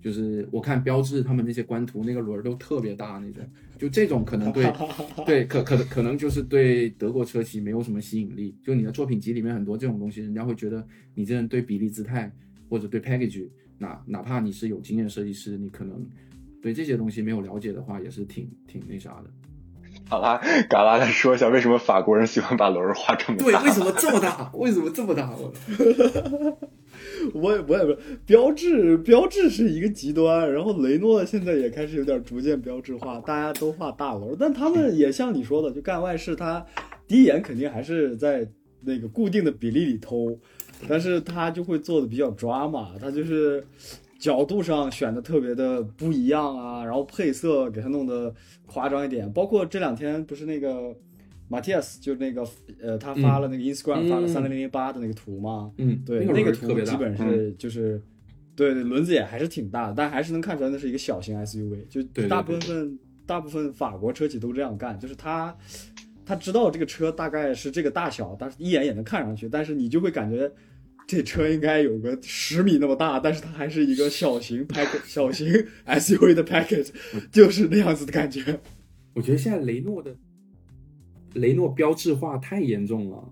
就是我看标志他们那些官图，那个轮儿都特别大那种，就这种可能对 对可可可能就是对德国车企没有什么吸引力。就你的作品集里面很多这种东西，人家会觉得你这人对比例姿态或者对 package，哪哪怕你是有经验设计师，你可能对这些东西没有了解的话，也是挺挺那啥的。好啦，嘎啦来说一下，为什么法国人喜欢把轮儿画这么大？对，为什么这么大？为什么这么大？我 我也我也不标志，标志是一个极端，然后雷诺现在也开始有点逐渐标志化，大家都画大轮儿，但他们也像你说的，就干外事，他第一眼肯定还是在那个固定的比例里偷，但是他就会做的比较抓嘛，他就是角度上选的特别的不一样啊，然后配色给他弄得夸张一点，包括这两天不是那个。Matias 就那个呃，他发了那个 Instagram 发了三零零八的那个图嘛，嗯，对，那个图基本是就是，对对，轮子也还是挺大的，但还是能看出来那是一个小型 SUV，就大部分大部分法国车企都这样干，就是他他知道这个车大概是这个大小，但是一眼也能看上去，但是你就会感觉这车应该有个十米那么大，但是它还是一个小型 pack 小型 SUV 的 package，就是那样子的感觉。我觉得现在雷诺的。雷诺标志化太严重了，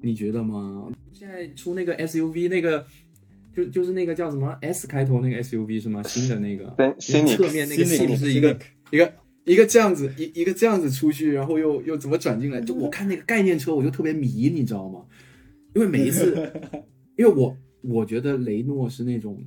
你觉得吗？现在出那个 SUV，那个就就是那个叫什么 S 开头那个 SUV 是吗？新的那个，侧面那个新是一个一个一个这样子一一个这样子出去，然后又又怎么转进来？就我看那个概念车，我就特别迷，你知道吗？因为每一次，因为我我觉得雷诺是那种。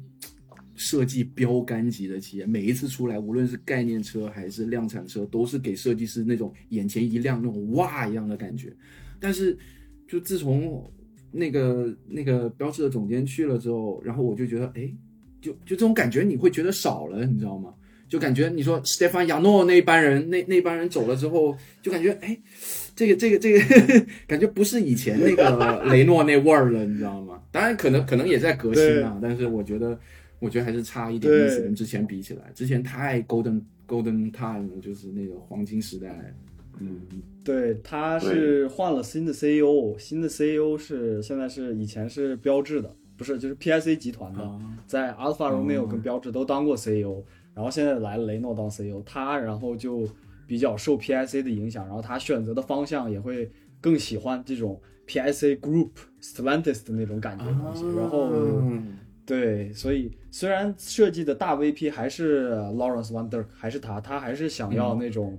设计标杆级的企业，每一次出来，无论是概念车还是量产车，都是给设计师那种眼前一亮、那种哇一样的感觉。但是，就自从那个那个标志的总监去了之后，然后我就觉得，哎，就就这种感觉，你会觉得少了，你知道吗？就感觉你说 Stefan 亚诺那帮人，那那帮人走了之后，就感觉，哎，这个这个这个感觉不是以前那个雷诺那味儿了，你知道吗？当然，可能可能也在革新啊，但是我觉得。我觉得还是差一点意思，跟之前比起来，之前太 golden golden time 就是那个黄金时代。嗯，对，他是换了新的 CEO，新的 CEO 是现在是以前是标志的，不是就是 PIC 集团的，在 Alpha Romeo 跟标志都当过 CEO，然后现在来了雷诺当 CEO，他然后就比较受 PSA 的影响，然后他选择的方向也会更喜欢这种 PSA Group Stellantis 的那种感觉东西，然后。对，所以虽然设计的大 VP 还是 Lawrence w a n d e r 还是他，他还是想要那种，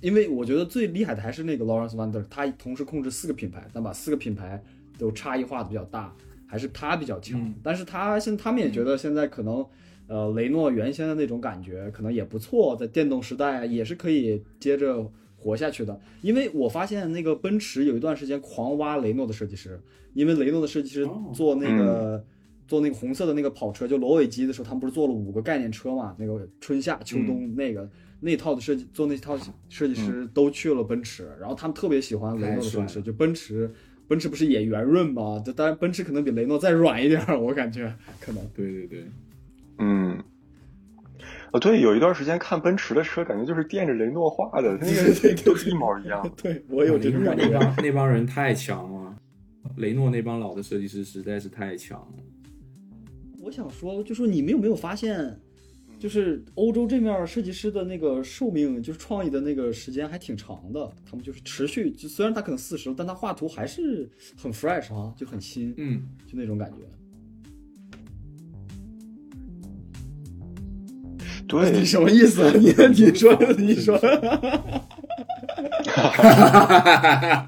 因为我觉得最厉害的还是那个 Lawrence Wander，他同时控制四个品牌，但把四个品牌都差异化的比较大，还是他比较强。但是他现他们也觉得现在可能，呃，雷诺原先的那种感觉可能也不错，在电动时代也是可以接着活下去的。因为我发现那个奔驰有一段时间狂挖雷诺的设计师，因为雷诺的设计师做那个。做那个红色的那个跑车，就罗尾机的时候，他们不是做了五个概念车嘛？那个春夏秋冬那个那套的设计，做那套设计师都去了奔驰，然后他们特别喜欢雷诺的设计师。就奔驰，奔驰不是也圆润吗？就当然奔驰可能比雷诺再软一点，我感觉可能。对对对，嗯，哦对，有一段时间看奔驰的车，感觉就是垫着雷诺画的，那个都是一毛一样。对我有这种感觉。那帮那帮人太强了，雷诺那帮老的设计师实在是太强了。我想说，就说你们有没有发现，就是欧洲这面设计师的那个寿命，就是创意的那个时间还挺长的。他们就是持续，就虽然他可能四十了，但他画图还是很 fresh 啊，就很新，嗯，就那种感觉。对，你 什么意思？你你说你说。哈哈哈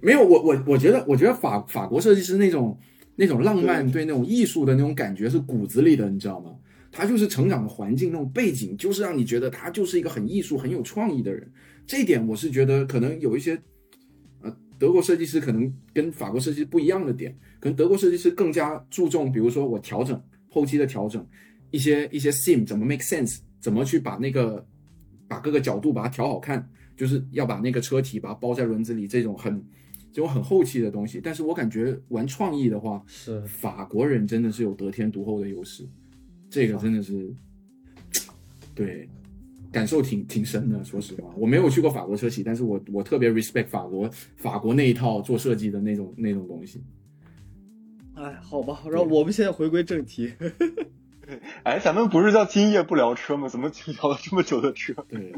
没有我我我觉得我觉得法法国设计师那种那种浪漫对那种艺术的那种感觉是骨子里的，你知道吗？他就是成长的环境那种背景，就是让你觉得他就是一个很艺术很有创意的人。这一点我是觉得可能有一些呃德国设计师可能跟法国设计师不一样的点，可能德国设计师更加注重，比如说我调整后期的调整，一些一些 sim 怎么 make sense，怎么去把那个把各个角度把它调好看，就是要把那个车体把它包在轮子里，这种很。这种很后期的东西，但是我感觉玩创意的话，是。法国人真的是有得天独厚的优势，这个真的是，对，感受挺挺深的。说实话，我没有去过法国车企，但是我我特别 respect 法国法国那一套做设计的那种那种东西。哎，好吧，然后我们现在回归正题。哎，咱们不是叫今夜不聊车吗？怎么聊了这么久的车？对，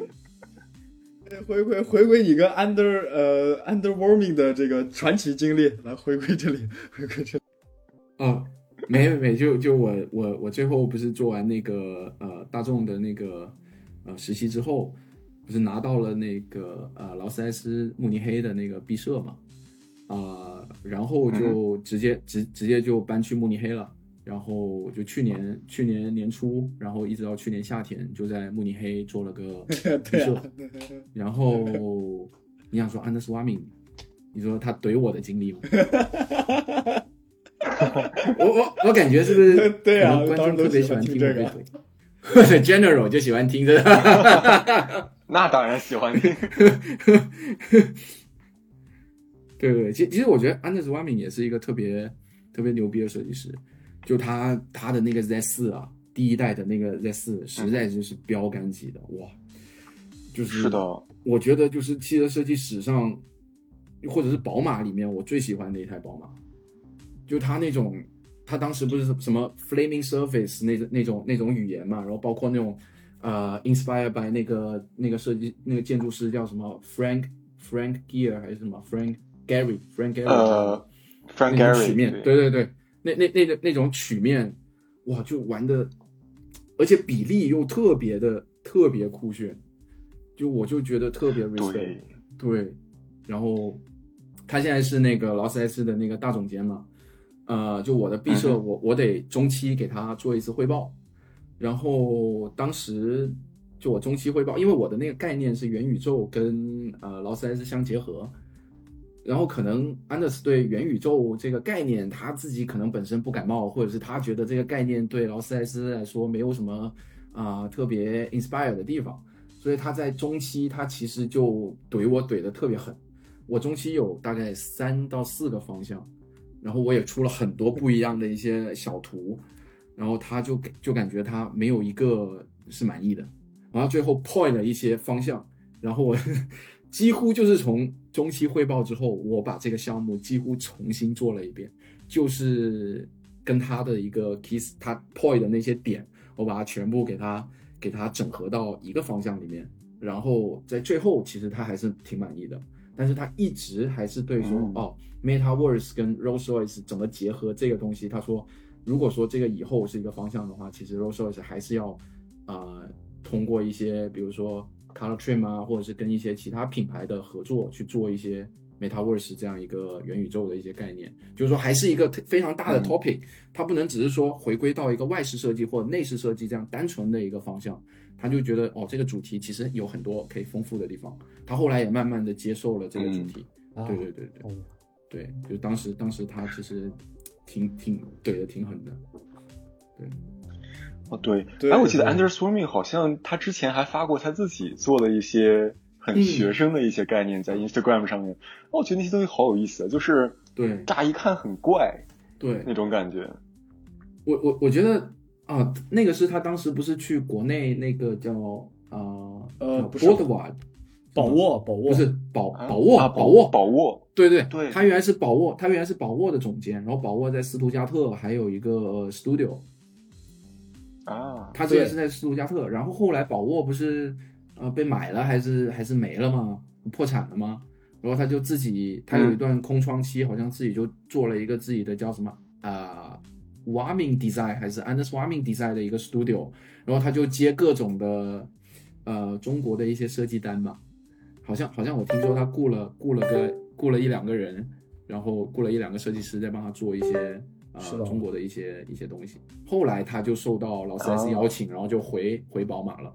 回归回归你跟 under 呃 underwarming 的这个传奇经历，来回归这里，回归这里。啊，没没没，就就我我我最后不是做完那个呃大众的那个呃实习之后，不是拿到了那个呃劳斯莱斯慕尼黑的那个毕设嘛，啊、然后就直接直直接就搬去慕尼黑了。然后就去年去年年初，然后一直到去年夏天，就在慕尼黑做了个 毕设啊。，然后你想说 Anders Warming，你说他怼我的经历吗？我我我感觉是不是对啊观众特别喜欢听我被怼，或者 General 就喜欢听这个。那当然喜欢听。对对对，其其实我觉得 Anders Warming 也是一个特别特别牛逼的设计师，就他他的那个 Z 四啊，第一代的那个 Z 四，实在就是标杆级的、哇！就是是的，我觉得就是汽车设计史上，或者是宝马里面我最喜欢的一台宝马，就它那种，它当时不是什么 flaming surface 那那种那种语言嘛，然后包括那种呃 inspired by 那个那个设计那个建筑师叫什么？Frank Frank Gear 还是什么？Frank Gary Frank Gary 呃，Frank 那种曲面，对。对对，那那那个那种曲面，哇，就玩的，而且比例又特别的特别酷炫，就我就觉得特别 respect，对，对，然后他现在是那个劳斯莱斯的那个大总监嘛，呃，就我的毕设，嗯我我得中期给他做一次汇报，然后当时就我中期汇报，因为我的那个概念是元宇宙跟呃劳斯莱斯相结合，然后可能安德斯对元宇宙这个概念他自己可能本身不感冒，或者是他觉得这个概念对劳斯莱斯来说没有什么啊、特别 inspire 的地方，所以他在中期他其实就怼我怼的特别狠。我中期有大概三到四个方向，然后我也出了很多不一样的一些小图，然后他就就感觉他没有一个是满意的，然后最后 point 了一些方向，然后我 几乎就是从中期汇报之后，我把这个项目几乎重新做了一遍，就是跟他的一个 kiss 他 point 的那些点，我把它全部给他给他整合到一个方向里面，然后在最后其实他还是挺满意的，但是他一直还是对说、嗯哦，MetaVerse 跟 Rolls Royce 怎么结合这个东西，他说如果说这个以后是一个方向的话，其实 Rolls Royce 还是要呃通过一些比如说 Color Trim 啊，或者是跟一些其他品牌的合作去做一些 MetaVerse 这样一个元宇宙的一些概念，就是说还是一个非常大的嗯 topic，、它不能只是说回归到一个外饰设计或者内饰设计这样单纯的一个方向。他就觉得哦，这个主题其实有很多可以丰富的地方。他后来也慢慢的接受了这个主题。啊对对对对哦对，就当时当时他其实挺挺怼的挺狠的。对哦对，对哎，我记得对 Anders Warming 好像他之前还发过他自己做的一些很嗯学生的一些概念在 Instagram 上面，哦我觉得那些东西好有意思，啊，就是对乍一看很怪对，那种感觉。我我我觉得啊，那个是他当时不是去国内那个叫啊呃不是 r d 宝沃，宝沃不是宝啊宝沃啊宝沃宝沃，对对对他原来是宝沃，他原来是宝沃的总监，然后宝沃在斯图加特还有一个呃 studio，啊，他之前是在斯图加特，然后后来宝沃不是呃被买了还是还是没了吗？破产了吗？然后他就自己他有一段空窗期，好像自己就做了一个自己的叫什么啊、Warming Design 还是 Anders Warming Design 的一个 studio，然后他就接各种的呃中国的一些设计单嘛，好像好像我听说他雇了雇了个雇了一两个人，然后雇了一两个设计师在帮他做一些呃中国的一些一些东西。后来他就受到劳斯莱斯邀请，然后就回回宝马了。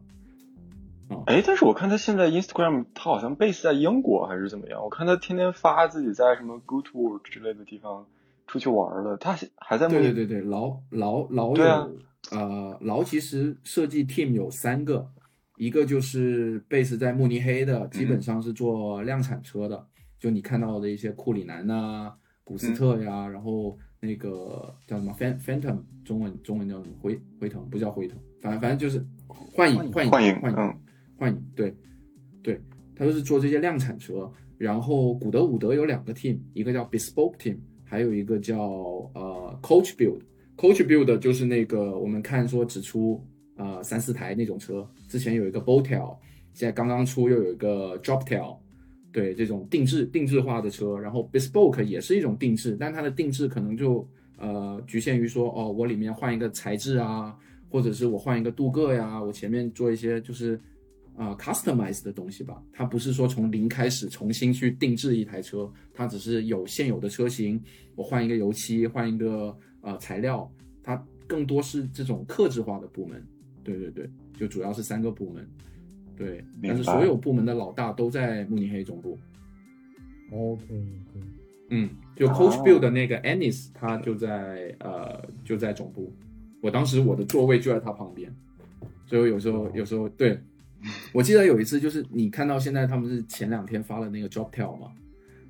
哎，但是我看他现在 Instagram 他好像 base 在英国还是怎么样？我看他天天发自己在什么 Good Work 之类的地方出去玩了，他还在对对对对，劳劳劳有、呃劳其实设计 team 有三个，一个就是 base 在慕尼黑的，基本上是做量产车的，就你看到的一些库里南呐、古斯特呀，然后那个叫什么 Phan Phantom，中文中文叫什么辉辉腾，不叫辉腾，反正反正就是幻影幻影幻影幻嗯。幻影，对对，他就是做这些量产车。然后古德伍德有两个 team，一个叫 bespoke team，还有一个叫呃 Coach Build，Coach Build 就是那个我们看说只出呃三四台那种车，之前有一个 Botail，现在刚刚出又有一个 Droptail，对这种定制定制化的车，然后 Bespoke 也是一种定制，但它的定制可能就呃局限于说哦我里面换一个材质啊，或者是我换一个镀铬呀，我前面做一些就是。啊、c u s t o m i z e 的东西吧，它不是说从零开始重新去定制一台车，它只是有现有的车型，我换一个油漆，换一个呃材料，它更多是这种克制化的部门。对对对，就主要是三个部门。对，但是所有部门的老大都在慕尼黑总部。OK OK，嗯，就哦 Coach Build 的那个 Anis，他就在呃就在总部，我当时我的座位就在他旁边，所以我有时候有时候对，我记得有一次就是你看到现在他们是前两天发了那个 Drop Tail 嘛，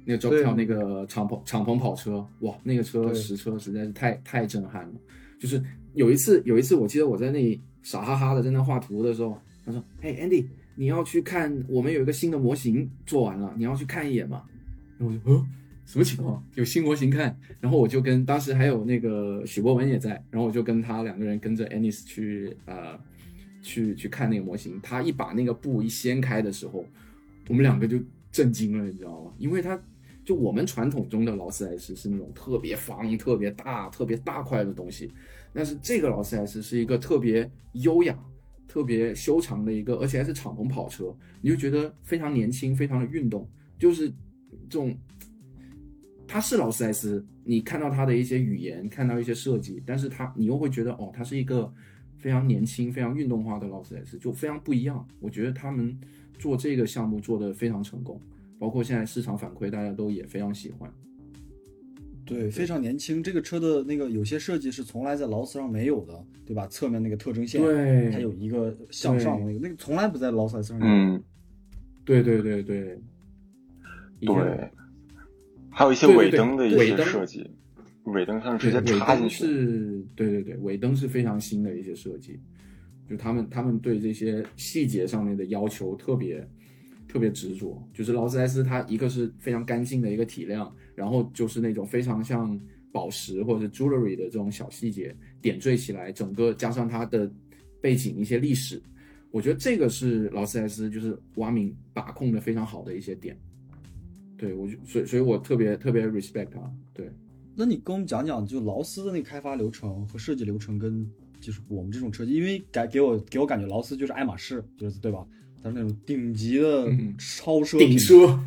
那个 Drop Tail 那个敞篷敞篷跑车，哇，那个车实车实在是太太震撼了，就是有一次有一次我记得我在那里傻哈哈的在那画图的时候，他说，嘿 Andy，你要去看我们有一个新的模型做完了，你要去看一眼嘛。然后我就，嗯，什么情况？有新模型看？然后我就跟当时还有那个许博文也在，然后我就跟他两个人跟着 Anis 去呃去去看那个模型。他一把那个布一掀开的时候，我们两个就震惊了，你知道吗？因为他就我们传统中的劳斯莱斯是那种特别方、特别大、特别大块的东西，但是这个劳斯莱斯是一个特别优雅。特别修长的一个，而且还是敞篷跑车，你就觉得非常年轻，非常的运动，就是这种，它是劳斯莱斯，你看到它的一些语言，看到一些设计，但是它你又会觉得哦，它是一个非常年轻、非常运动化的劳斯莱斯，就非常不一样。我觉得他们做这个项目做得非常成功，包括现在市场反馈，大家都也非常喜欢。对，非常年轻。这个车的那个有些设计是从来在劳斯上没有的，对吧？侧面那个特征线，对它有一个向上的那个，那个从来不在劳斯莱斯上有。嗯，对对对对，对，还有一些尾灯的一些设计，尾灯上直对，接尾灯插进去。是，对对对，尾灯是非常新的一些设计，就他们他们对这些细节上面的要求特别特别执着。就是劳斯莱斯它一个是非常干净的一个体量，然后就是那种非常像宝石或者是 jewelry 的这种小细节点缀起来，整个加上它的背景一些历史，我觉得这个是劳斯莱斯就是挖明把控的非常好的一些点。对我就所以所以我特别特别 respect 他，对。那你跟我们讲讲，就劳斯的那个开发流程和设计流程，跟就是我们这种车机，因为感给我给我感觉劳斯就是爱马仕，就是对吧？它是那种顶级的嗯超奢顶奢，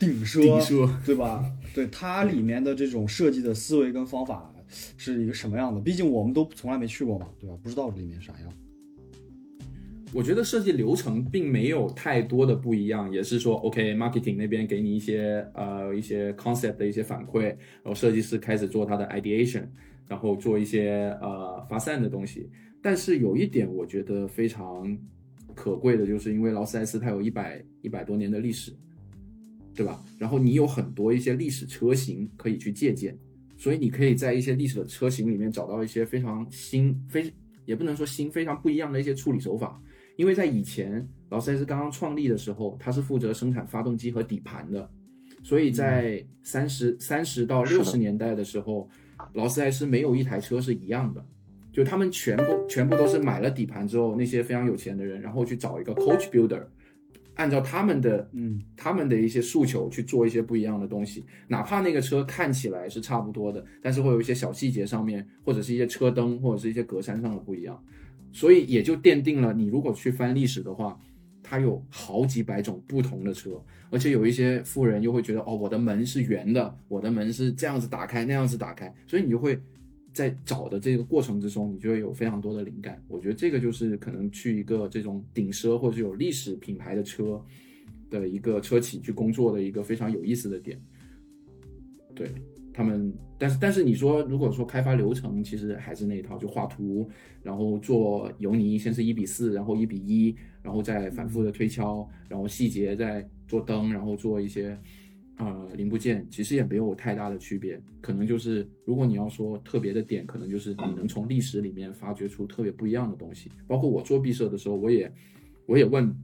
顶奢，顶奢，对吧？对它里面的这种设计的思维跟方法是一个什么样的？毕竟我们都从来没去过嘛，对吧？不知道里面啥样。我觉得设计流程并没有太多的不一样，也是说，OK，marketing、那边给你一些呃一些 concept 的一些反馈，然后设计师开始做他的 ideation，然后做一些呃发散的东西。但是有一点我觉得非常可贵的，就是因为劳斯莱斯它有一百一百多年的历史，对吧？然后你有很多一些历史车型可以去借鉴，所以你可以在一些历史的车型里面找到一些非常新、非也不能说新、非常不一样的一些处理手法。因为在以前劳斯莱斯刚刚创立的时候，它是负责生产发动机和底盘的，所以在三十三十到六十年代的时候，劳斯莱斯没有一台车是一样的，就他们全部全部都是买了底盘之后，那些非常有钱的人，然后去找一个 coach builder，按照他们的嗯。他们的一些诉求去做一些不一样的东西，哪怕那个车看起来是差不多的，但是会有一些小细节上面，或者是一些车灯或者是一些格栅上的不一样，所以也就奠定了你如果去翻历史的话，它有好几百种不同的车，而且有一些富人又会觉得哦，我的门是圆的，我的门是这样子打开那样子打开，所以你就会在找的这个过程之中，你就会有非常多的灵感。我觉得这个就是可能去一个这种顶奢或者有历史品牌的车的一个车企去工作的一个非常有意思的点。对他们，但是但是你说，如果说开发流程，其实还是那一套，就画图，然后做油泥，先是一比四，然后一比一，然后再反复的推敲，然后细节再做灯，然后做一些呃零部件，其实也没有太大的区别。可能就是如果你要说特别的点，可能就是你能从历史里面发掘出特别不一样的东西。包括我做毕设的时候，我也我也问，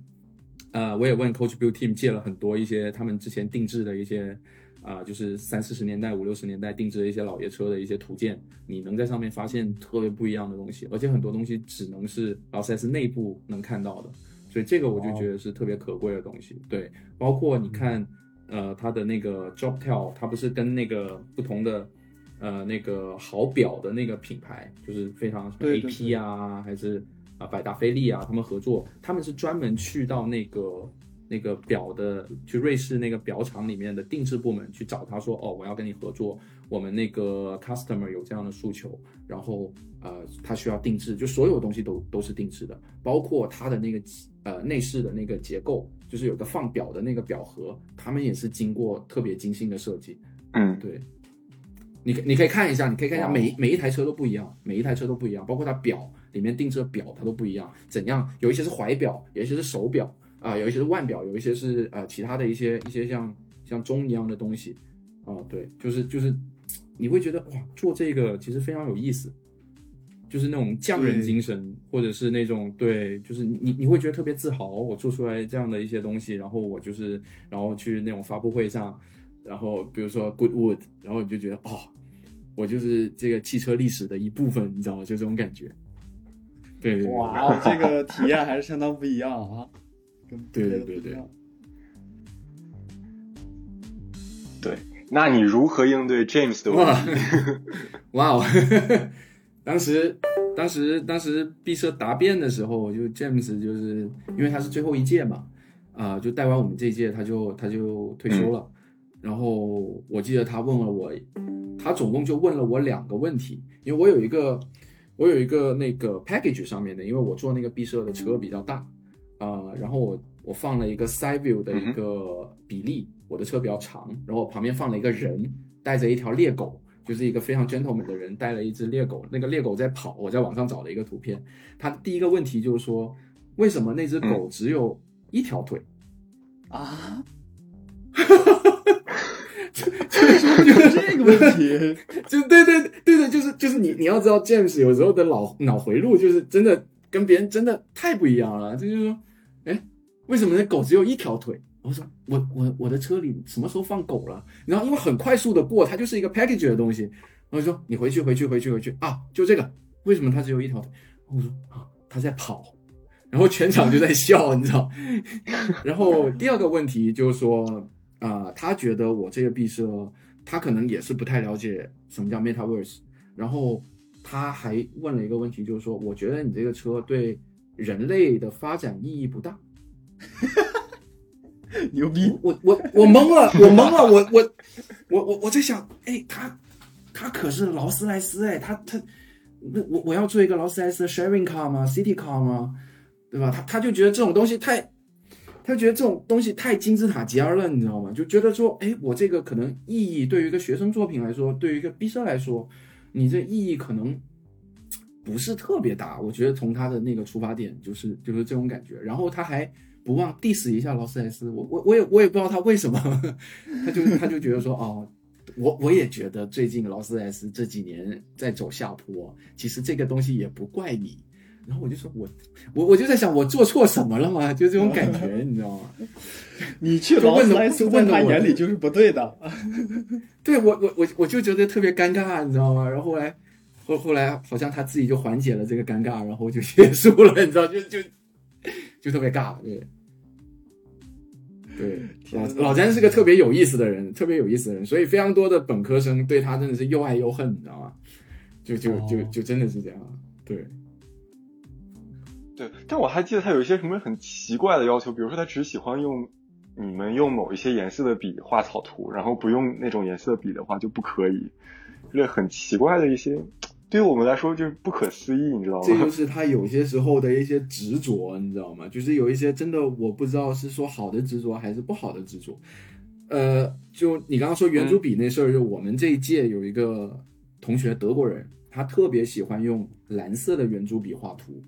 呃，我也问 Coach Build Team 借了很多一些他们之前定制的一些。啊、就是三四十年代、五六十年代定制的一些老爷车的一些图鉴，你能在上面发现特别不一样的东西，而且很多东西只能是劳斯莱斯内部能看到的，所以这个我就觉得是特别可贵的东西。对，包括你看，呃，它的那个 Drop Tail，它不是跟那个不同的。呃，那个好表的那个品牌，就是非常什么对对 AP 啊，还是啊百达翡丽啊，他们合作，他们是专门去到那个那个表的，去瑞士那个表厂里面的定制部门去找他说，哦，我要跟你合作，我们那个 customer 有这样的诉求，然后呃，他需要定制，就所有东西都都是定制的，包括它的那个呃内饰的那个结构，就是有个放表的那个表盒，他们也是经过特别精心的设计，嗯，对。你可你可以看一下，你可以看一下每每一台车都不一样，每一台车都不一样，包括它表里面定制的表它都不一样，怎样？有一些是怀表，有一些是手表啊、有一些是腕表，有一些是呃其他的一些一些像像钟一样的东西啊、对，就是就是你会觉得哇，做这个其实非常有意思，就是那种匠人精神，或者是那种对，就是你你你会觉得特别自豪，我做出来这样的一些东西，然后我就是然后去那种发布会上。然后比如说 Goodwood，然后你就觉得哦，我就是这个汽车历史的一部分，你知道吗？就这种感觉。对对对哇，这个体验还是相当不一样啊，跟对别的对对不一样那你如何应对 James 的问哇题？哇 哦！当时当时当时毕设答辩的时候，就 James 就是因为他是最后一届嘛，啊、就带完我们这一届他就他就退休了。然后我记得他问了我，他总共就问了我两个问题，因为我有一个我有一个那个 package 上面的，因为我坐那个毕设的车比较大，啊、然后我我放了一个 side view 的一个比例，我的车比较长，然后我旁边放了一个人带着一条猎狗，就是一个非常 gentleman 的人带了一只猎狗，那个猎狗在跑，我在网上找了一个图片，他第一个问题就是说，为什么那只狗只有一条腿？啊。就是这个问题，就对对对对，就是就是你你要知道，James 有时候的脑脑回路就是真的跟别人真的太不一样了。这就是说，哎，为什么那狗只有一条腿？我说我我我的车里什么时候放狗了？然后因为很快速的过，它就是一个 package 的东西。我说你回去回去回去回去啊，就这个，为什么它只有一条腿？我说啊，它在跑。然后全场就在笑，你知道。然后第二个问题就是说，啊、他觉得我这个毕设，他可能也是不太了解什么叫 Metaverse。然后他还问了一个问题，就是说，我觉得你这个车对人类的发展意义不大。牛逼！我我我懵了，我懵了，我我我我我在想，哎，他他可是劳斯莱斯哎，他他那我我要做一个劳斯莱斯的 sharing car 吗？city car 吗？对吧？他他就觉得这种东西太，他觉得这种东西太金字塔尖儿了，你知道吗？就觉得说，哎，我这个可能意义对于一个学生作品来说，对于一个毕设来说，你这意义可能不是特别大。我觉得从他的那个出发点就是就是这种感觉，然后他还不忘 diss 一下劳斯莱斯，我我我也我也不知道他为什么，他就他就觉得说哦。我我也觉得最近劳斯莱斯这几年在走下坡，其实这个东西也不怪你。然后我就说我我我就在想我做错什么了吗？就这种感觉，你知道吗？你去劳斯莱斯，问他眼里就是不对的。对我我我我就觉得特别尴尬，你知道吗？然后后来后后来好像他自己就缓解了这个尴尬，然后就结束了，你知道，就就就特别尬，对。对，老老詹是个特别有意思的人，特别有意思的人，所以非常多的本科生对他真的是又爱又恨，你知道吗？就就就哦就真的是这样，对。对，但我还记得他有一些什么很奇怪的要求，比如说他只喜欢用你们用某一些颜色的笔画草图，然后不用那种颜色笔的话就不可以，就是很奇怪的一些，对于我们来说就是不可思议，你知道吗这就？是他有些时候的一些执着，你知道吗？就是有一些真的我不知道是说好的执着还是不好的执着。呃，就你刚刚说圆珠笔那事儿，就我们这一届有一个同学德国人，他特别喜欢用蓝色的圆珠笔画图，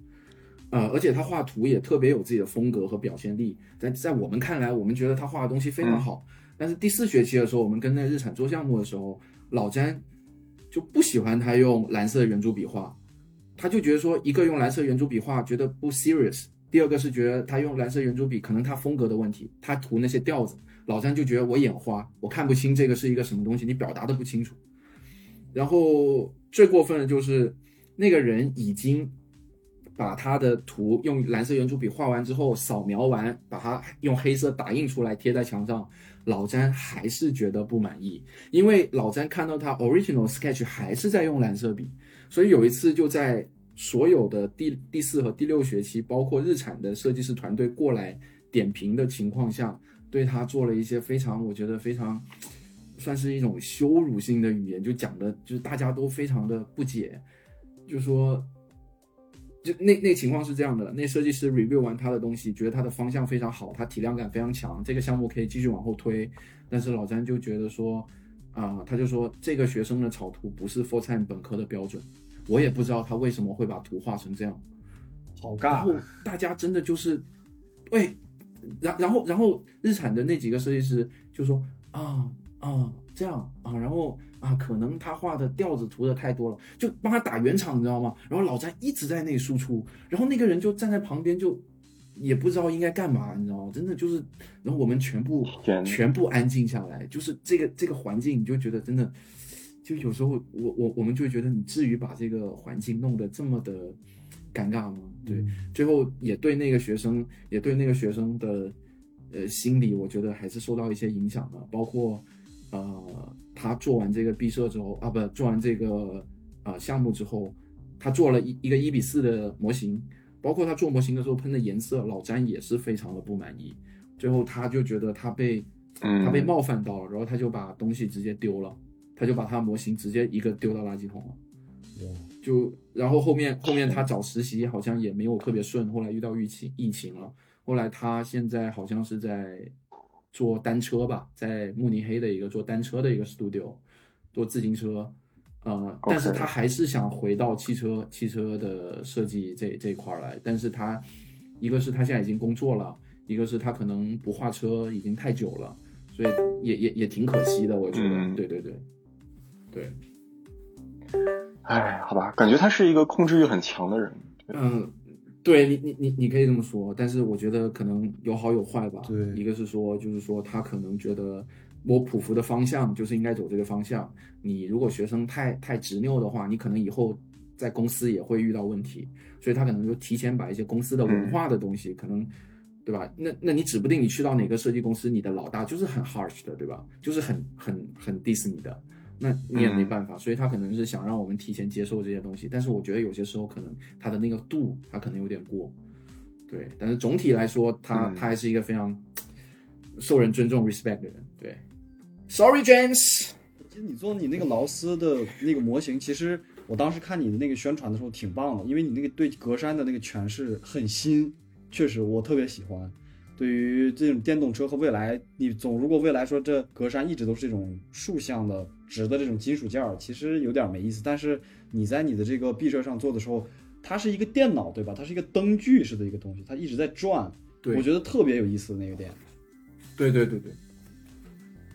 呃，而且他画图也特别有自己的风格和表现力。在在我们看来，我们觉得他画的东西非常好。但是第四学期的时候，我们跟那日产做项目的时候，老詹就不喜欢他用蓝色圆珠笔画，他就觉得说，一个用蓝色圆珠笔画觉得不 serious，第二个是觉得他用蓝色圆珠笔可能他风格的问题，他涂那些调子老詹就觉得我眼花，我看不清这个是一个什么东西，你表达的不清楚。然后最过分的就是那个人已经把他的图用蓝色圆珠笔画完之后，扫描完，把它用黑色打印出来贴在墙上。老詹还是觉得不满意，因为老詹看到他 original sketch 还是在用蓝色笔，所以有一次就在所有的第第四和第六学期，包括日产的设计师团队过来点评的情况下，对他做了一些非常我觉得非常算是一种羞辱性的语言，就讲的就是大家都非常的不解，就说。就那那情况是这样的，那设计师 review 完他的东西，觉得他的方向非常好，他体量感非常强，这个项目可以继续往后推。但是老詹就觉得说，啊，他就说这个学生的草图不是 full time 本科的标准，我也不知道他为什么会把图画成这样，好尬。然后大家真的就是，喂，然然后然后日产的那几个设计师就说，啊啊这样啊，然后。啊，可能他画的调子涂的太多了，就帮他打圆场，你知道吗？然后老詹一直在那输出，然后那个人就站在旁边，就也不知道应该干嘛，你知道吗？真的就是，然后我们全部全部安静下来，就是这个这个环境，你就觉得真的，就有时候我我我们就觉得，你至于把这个环境弄得这么的尴尬吗？对，最后也对那个学生，也对那个学生的呃心理，我觉得还是受到一些影响的，包括。呃，他做完这个毕设之后啊，不，做完这个啊项目之后，他做了一一个一比四的模型，包括他做模型的时候喷的颜色，老詹也是非常的不满意。最后他就觉得他被他被冒犯到了，然后他就把东西直接丢了，他就把他模型直接一个丢到垃圾桶了。就然后后面后面他找实习好像也没有特别顺，后来遇到疫情疫情了，后来他现在好像是在。做单车吧，在慕尼黑的一个做单车的一个 studio，做自行车，呃，但是他还是想回到汽车汽车的设计这这一块来，但是他一个是他现在已经工作了，一个是他可能不画车已经太久了，所以也也也挺可惜的，我觉得，对对对，对，哎，好吧，感觉他是一个控制欲很强的人，嗯。对你，你你你可以这么说，但是我觉得可能有好有坏吧。对，一个是说，就是说他可能觉得我普服的方向就是应该走这个方向。你如果学生太太执拗的话，你可能以后在公司也会遇到问题。所以他可能就提前把一些公司的文化的东西，可能对吧？那那你指不定你去到哪个设计公司，你的老大就是很 harsh 的，对吧？就是很很很 diss 你的。那你也没办法，所以他可能是想让我们提前接受这些东西，但是我觉得有些时候可能他的那个度，他可能有点过，对。但是总体来说，他他还是一个非常受人尊重、respect 的人，对。Sorry, James。其实你做你那个劳斯的那个模型，其实我当时看你的那个宣传的时候挺棒的，因为你那个对格栅的那个诠释很新，确实我特别喜欢。对于这种电动车和未来，你总如果未来说这格栅一直都是这种竖向的直的这种金属件儿，其实有点没意思。但是你在你的这个毕设上做的时候，它是一个电脑，对吧？它是一个灯具式的一个东西，它一直在转。对，我觉得特别有意思的那个点。对对对对，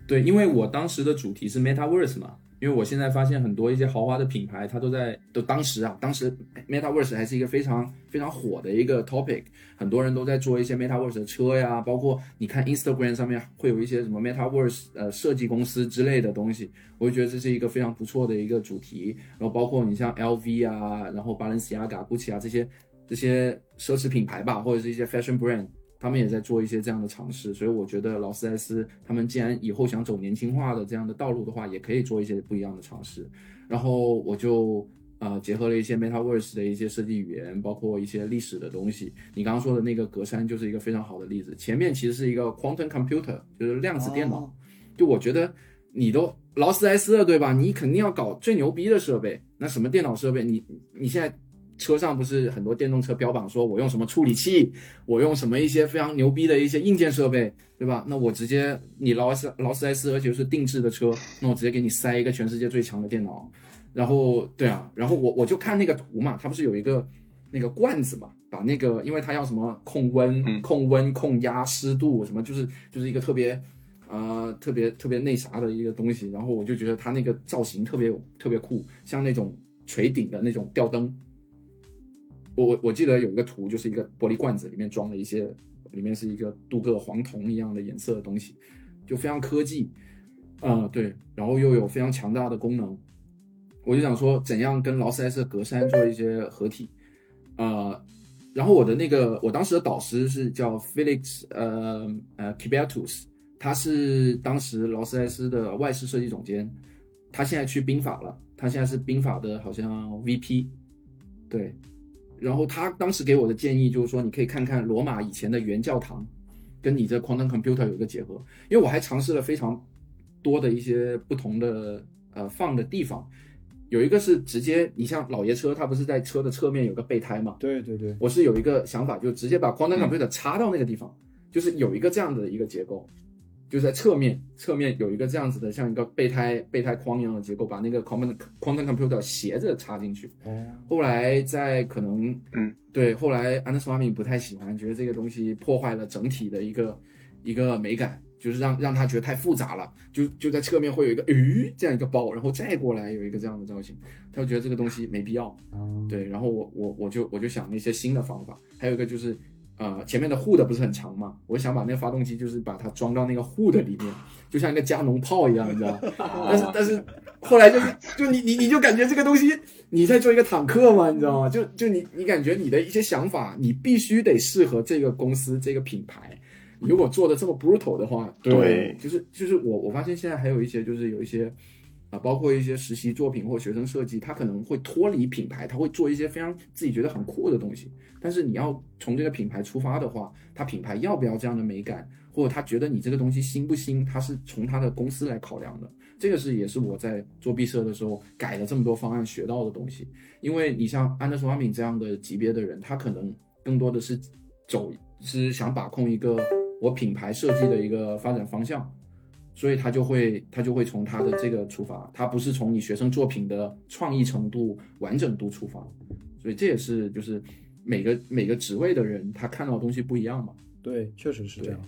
对，因为我当时的主题是 MetaVerse 嘛。因为我现在发现很多一些豪华的品牌，它都在都当时啊，当时 MetaVerse 还是一个非常非常火的一个 topic，很多人都在做一些 MetaVerse 的车呀，包括你看 Instagram 上面会有一些什么 MetaVerse 呃设计公司之类的东西，我就觉得这是一个非常不错的一个主题。然后包括你像 LV 啊，然后 Balenciaga、Gucci 啊这些这些奢侈品牌吧，或者是一些 fashion brand。他们也在做一些这样的尝试，所以我觉得劳斯莱斯他们既然以后想走年轻化的这样的道路的话，也可以做一些不一样的尝试。然后我就呃结合了一些 MetaVerse 的一些设计语言，包括一些历史的东西。你刚刚说的那个格栅就是一个非常好的例子。前面其实是一个 quantum computer，就是量子电脑。就我觉得你都劳斯莱斯了，对吧？你肯定要搞最牛逼的设备。那什么电脑设备？你你现在。车上不是很多电动车标榜说我用什么处理器，我用什么一些非常牛逼的一些硬件设备，对吧？那我直接你劳斯劳斯莱斯，而且是定制的车，那我直接给你塞一个全世界最强的电脑，然后对啊，然后我我就看那个图嘛，它不是有一个那个罐子嘛，把那个因为它要什么控温、控温、控压、湿度什么，就是就是一个特别呃特别特别那啥的一个东西，然后我就觉得它那个造型特别特别酷，像那种垂顶的那种吊灯。我我我记得有一个图，就是一个玻璃罐子，里面装了一些，里面是一个镀铬黄铜一样的颜色的东西，就非常科技，嗯，对，然后又有非常强大的功能，我就想说怎样跟劳斯莱斯的格栅做一些合体，呃，然后我的那个我当时的导师是叫 Felix 呃呃 Kibertus，他是当时劳斯莱斯的外饰设计总监，他现在去宾法了，他现在是宾法的好像 VP，对，然后他当时给我的建议就是说，你可以看看罗马以前的原教堂，跟你这 quantum computer 有一个结合，因为我还尝试了非常多的一些不同的呃放的地方，有一个是直接，你像老爷车，它不是在车的侧面有个备胎嘛？对对对，我是有一个想法，就直接把 quantum 嗯。computer 插到那个地方，就是有一个这样的一个结构，就在侧面，侧面有一个这样子的像一个备胎备胎框一样的结构，把那个 quantum quantum computer 斜着插进去。哦，后来在可能，嗯，对，后来安德斯瓦米不太喜欢，觉得这个东西破坏了整体的一个一个美感，就是让让他觉得太复杂了，就就在侧面会有一个鱼这样一个包，然后再过来有一个这样的造型，他就觉得这个东西没必要，嗯，对，然后我我我就我就想了一些新的方法，还有一个就是。呃，前面的 hood 不是很长嘛？我想把那个发动机就是把它装到那个 hood 里面，就像一个加农炮一样，你知道？但是但是后来就是就你你你就感觉这个东西你在做一个坦克嘛，你知道吗？就就你你感觉你的一些想法，你必须得适合这个公司这个品牌。如果做的这么 brutal 的话，对就是就是我我发现现在还有一些就是有一些啊、包括一些实习作品或学生设计，他可能会脱离品牌，他会做一些非常自己觉得很酷的东西。但是你要从这个品牌出发的话，他品牌要不要这样的美感，或者他觉得你这个东西新不新，他是从他的公司来考量的。这个是也是我在做毕设的时候改了这么多方案学到的东西。因为你像安德斯瓦敏这样的级别的人，他可能更多的是走是想把控一个我品牌设计的一个发展方向，所以他就会他就会从他的这个出发，他不是从你学生作品的创意程度、完整度出发，所以这也是就是每个每个职位的人他看到的东西不一样嘛。对，确实是这样。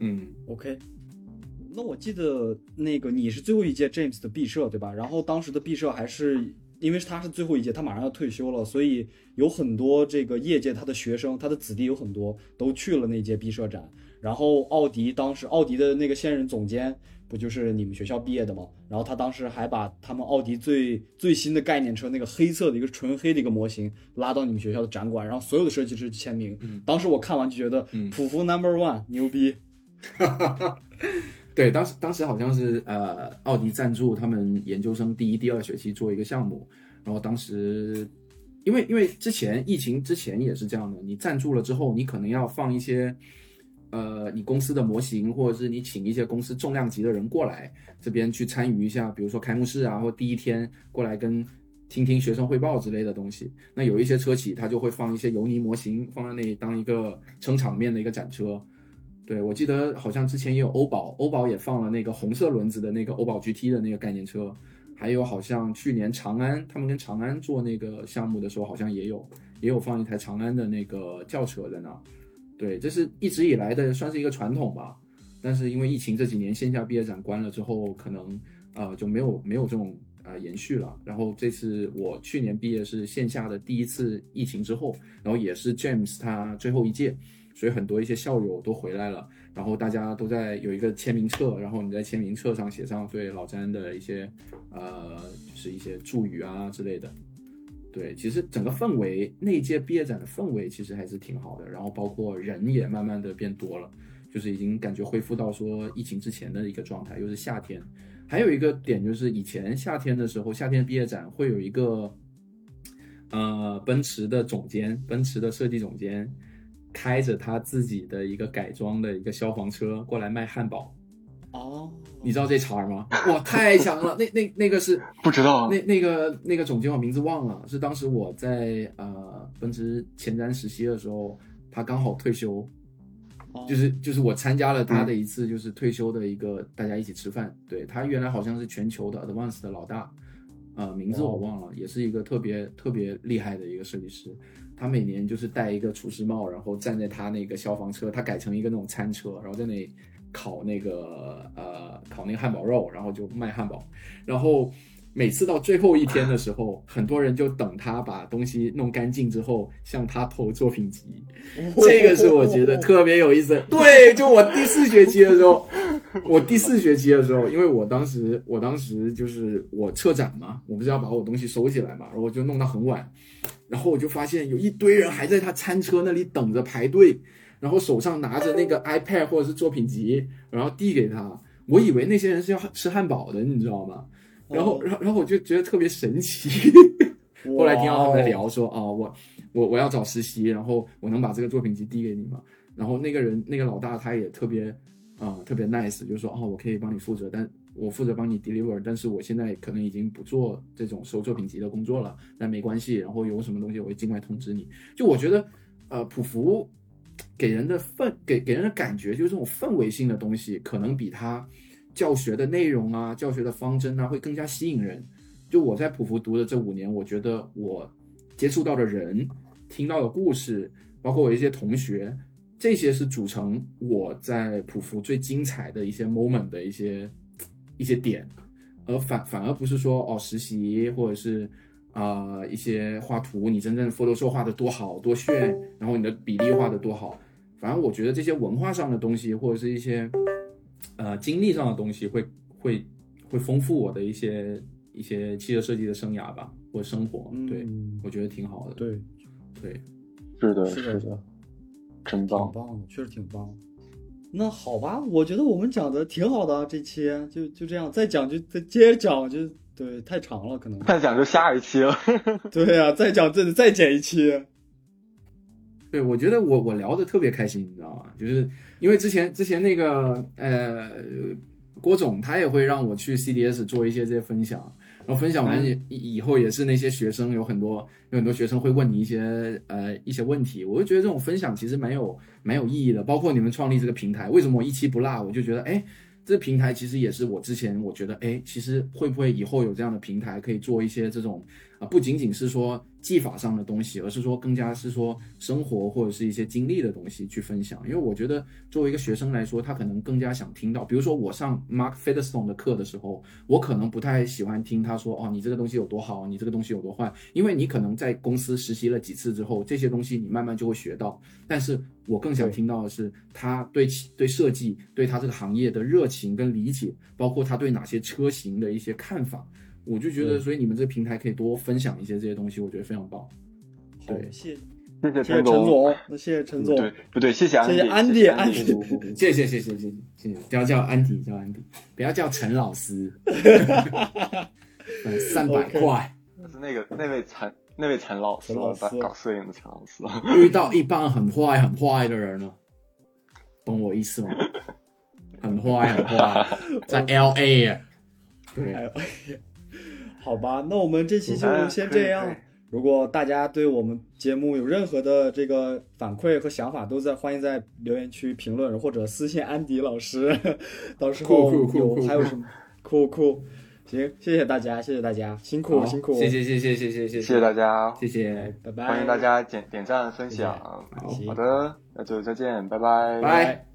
嗯，OK，那我记得那个你是最后一届 James 的毕设对吧？然后当时的毕设还是因为他是最后一届，他马上要退休了，所以有很多这个业界他的学生，他的子弟有很多都去了那届毕设展。然后奥迪当时奥迪的那个现任总监不就是你们学校毕业的吗？然后他当时还把他们奥迪最最新的概念车那个黑色的一个纯黑的一个模型拉到你们学校的展馆，然后所有的设计师签名。当时我看完就觉得，普福 Number One 牛逼。对，当时当时好像是呃，奥迪赞助他们研究生第一、第二学期做一个项目，然后当时因为因为之前疫情之前也是这样的，你赞助了之后，你可能要放一些呃你公司的模型，或者是你请一些公司重量级的人过来这边去参与一下，比如说开幕式啊，或第一天过来跟。听听学生汇报之类的东西，那有一些车企它就会放一些油泥模型放在那里当一个撑场面的一个展车，对，我记得好像之前也有欧宝，欧宝也放了那个红色轮子的那个欧宝 GT 的那个概念车，还有好像去年长安他们跟长安做那个项目的时候，好像也有也有放一台长安的那个轿车在那。对，这是一直以来的算是一个传统吧。但是因为疫情这几年线下毕业展关了之后，可能呃就没有没有这种呃延续了。然后这次我去年毕业是线下的第一次疫情之后，然后也是 James 他最后一届。所以很多一些校友都回来了，然后大家都在有一个签名册，然后你在签名册上写上对老詹的一些呃，就是一些祝语啊之类的。对，其实整个氛围，那一届毕业展的氛围其实还是挺好的，然后包括人也慢慢的变多了，就是已经感觉恢复到说疫情之前的一个状态，又是夏天。还有一个点就是以前夏天的时候，夏天毕业展会有一个呃奔驰的总监，奔驰的设计总监。开着他自己的一个改装的一个消防车过来卖汉堡，哦，你知道这茬儿吗？哇，太强了！那那那个是不知道啊，那那个那个总监我名字忘了，是当时我在呃奔驰前瞻实习的时候，他刚好退休，哦就是就是我参加了他的一次就是退休的一个大家一起吃饭，对他原来好像是全球的 Advance 的老大，呃名字我忘了，也是一个特别特别厉害的一个设计师。他每年就是戴一个厨师帽，然后站在他那个消防车，他改成一个那种餐车，然后在那里烤那个呃烤那个汉堡肉，然后就卖汉堡。然后每次到最后一天的时候，很多人就等他把东西弄干净之后向他投作品集，这个是我觉得特别有意思。对，就我第四学期的时候，我第四学期的时候，因为我当时我当时就是我策展嘛，我不是要把我东西收起来嘛，然后我就弄到很晚，然后我就发现有一堆人还在他餐车那里等着排队，然后手上拿着那个 iPad 或者是作品集，然后递给他。我以为那些人是要吃汉堡的，你知道吗？然后，然后，然后我就觉得特别神奇。后来听到他们聊说，啊，我，我，我要找实习，然后我能把这个作品集递给你吗？然后那个人，那个老大他也特别，啊，特别 nice，就说，哦，我可以帮你负责，但我负责帮你 deliver，但是我现在可能已经不做这种收作品集的工作了，但没关系。然后有什么东西我会尽快通知你。就我觉得，呃，普福给人的氛，给给人的感觉，就是这种氛围性的东西，可能比他。教学的内容啊，教学的方针啊，会更加吸引人。就我在普福读的这五年，我觉得我接触到的人、听到的故事，包括我一些同学，这些是组成我在普福最精彩的一些 moment 的一些一些点，而反反而不是说哦实习或者是啊一些画图，你真正 Photoshop 画的多好多炫，然后你的比例画的多好，反正我觉得这些文化上的东西或者是一些。呃，经历上的东西会会会丰富我的一些一些汽车设计的生涯吧，或生活，对我觉得挺好的。对，对，是的，是的，真棒，挺棒的，确实挺棒。那好吧，我觉得我们讲的挺好的，这期就就这样，再讲就再接着讲，就对，太长了，可能再讲就下一期了。对呀，再讲这再剪一期。对，我觉得我我聊的特别开心，你知道吗？就是因为之前之前那个呃郭总他也会让我去 CDS 做一些这些分享，然后分享完以以后也是那些学生有很多有很多学生会问你一些呃一些问题，我就觉得这种分享其实蛮有蛮有意义的。包括你们创立这个平台，为什么我一期不落？我就觉得哎，这个平台其实也是我之前我觉得哎，其实会不会以后有这样的平台可以做一些这种啊，不仅仅是说。技法上的东西，而是说更加是说生活或者是一些经历的东西去分享。因为我觉得作为一个学生来说，他可能更加想听到，比如说我上 Mark Featherstone 的课的时候，我可能不太喜欢听他说哦，你这个东西有多好，你这个东西有多坏，因为你可能在公司实习了几次之后，这些东西你慢慢就会学到。但是我更想听到的是他对对设计对他这个行业的热情跟理解，包括他对哪些车型的一些看法。我就觉得，所以你们这个平台可以多分享一些这些东西，我觉得非常棒。对，谢谢，谢谢陈总，那谢谢陈总，对不对？谢谢安迪，谢谢安迪，安迪，谢谢谢谢谢谢谢谢，不要叫安迪，叫安迪，不要叫陈老师。三百块，是那个那位陈那位陈老师，搞摄影的陈老师。遇到一帮很坏很坏的人了，懂我意思吗？很坏很坏，在 L A，对。好吧，那我们这期就先这样。如果大家对我们节目有任何的这个反馈和想法，都在欢迎在留言区评论或者私信安迪老师。到时候有还有什么？酷酷？行，谢谢大家，谢谢大家，辛苦辛苦，谢谢谢谢谢谢谢谢大家，谢谢，拜拜，欢迎大家点点赞分享。好的，那就再见，拜。拜，拜。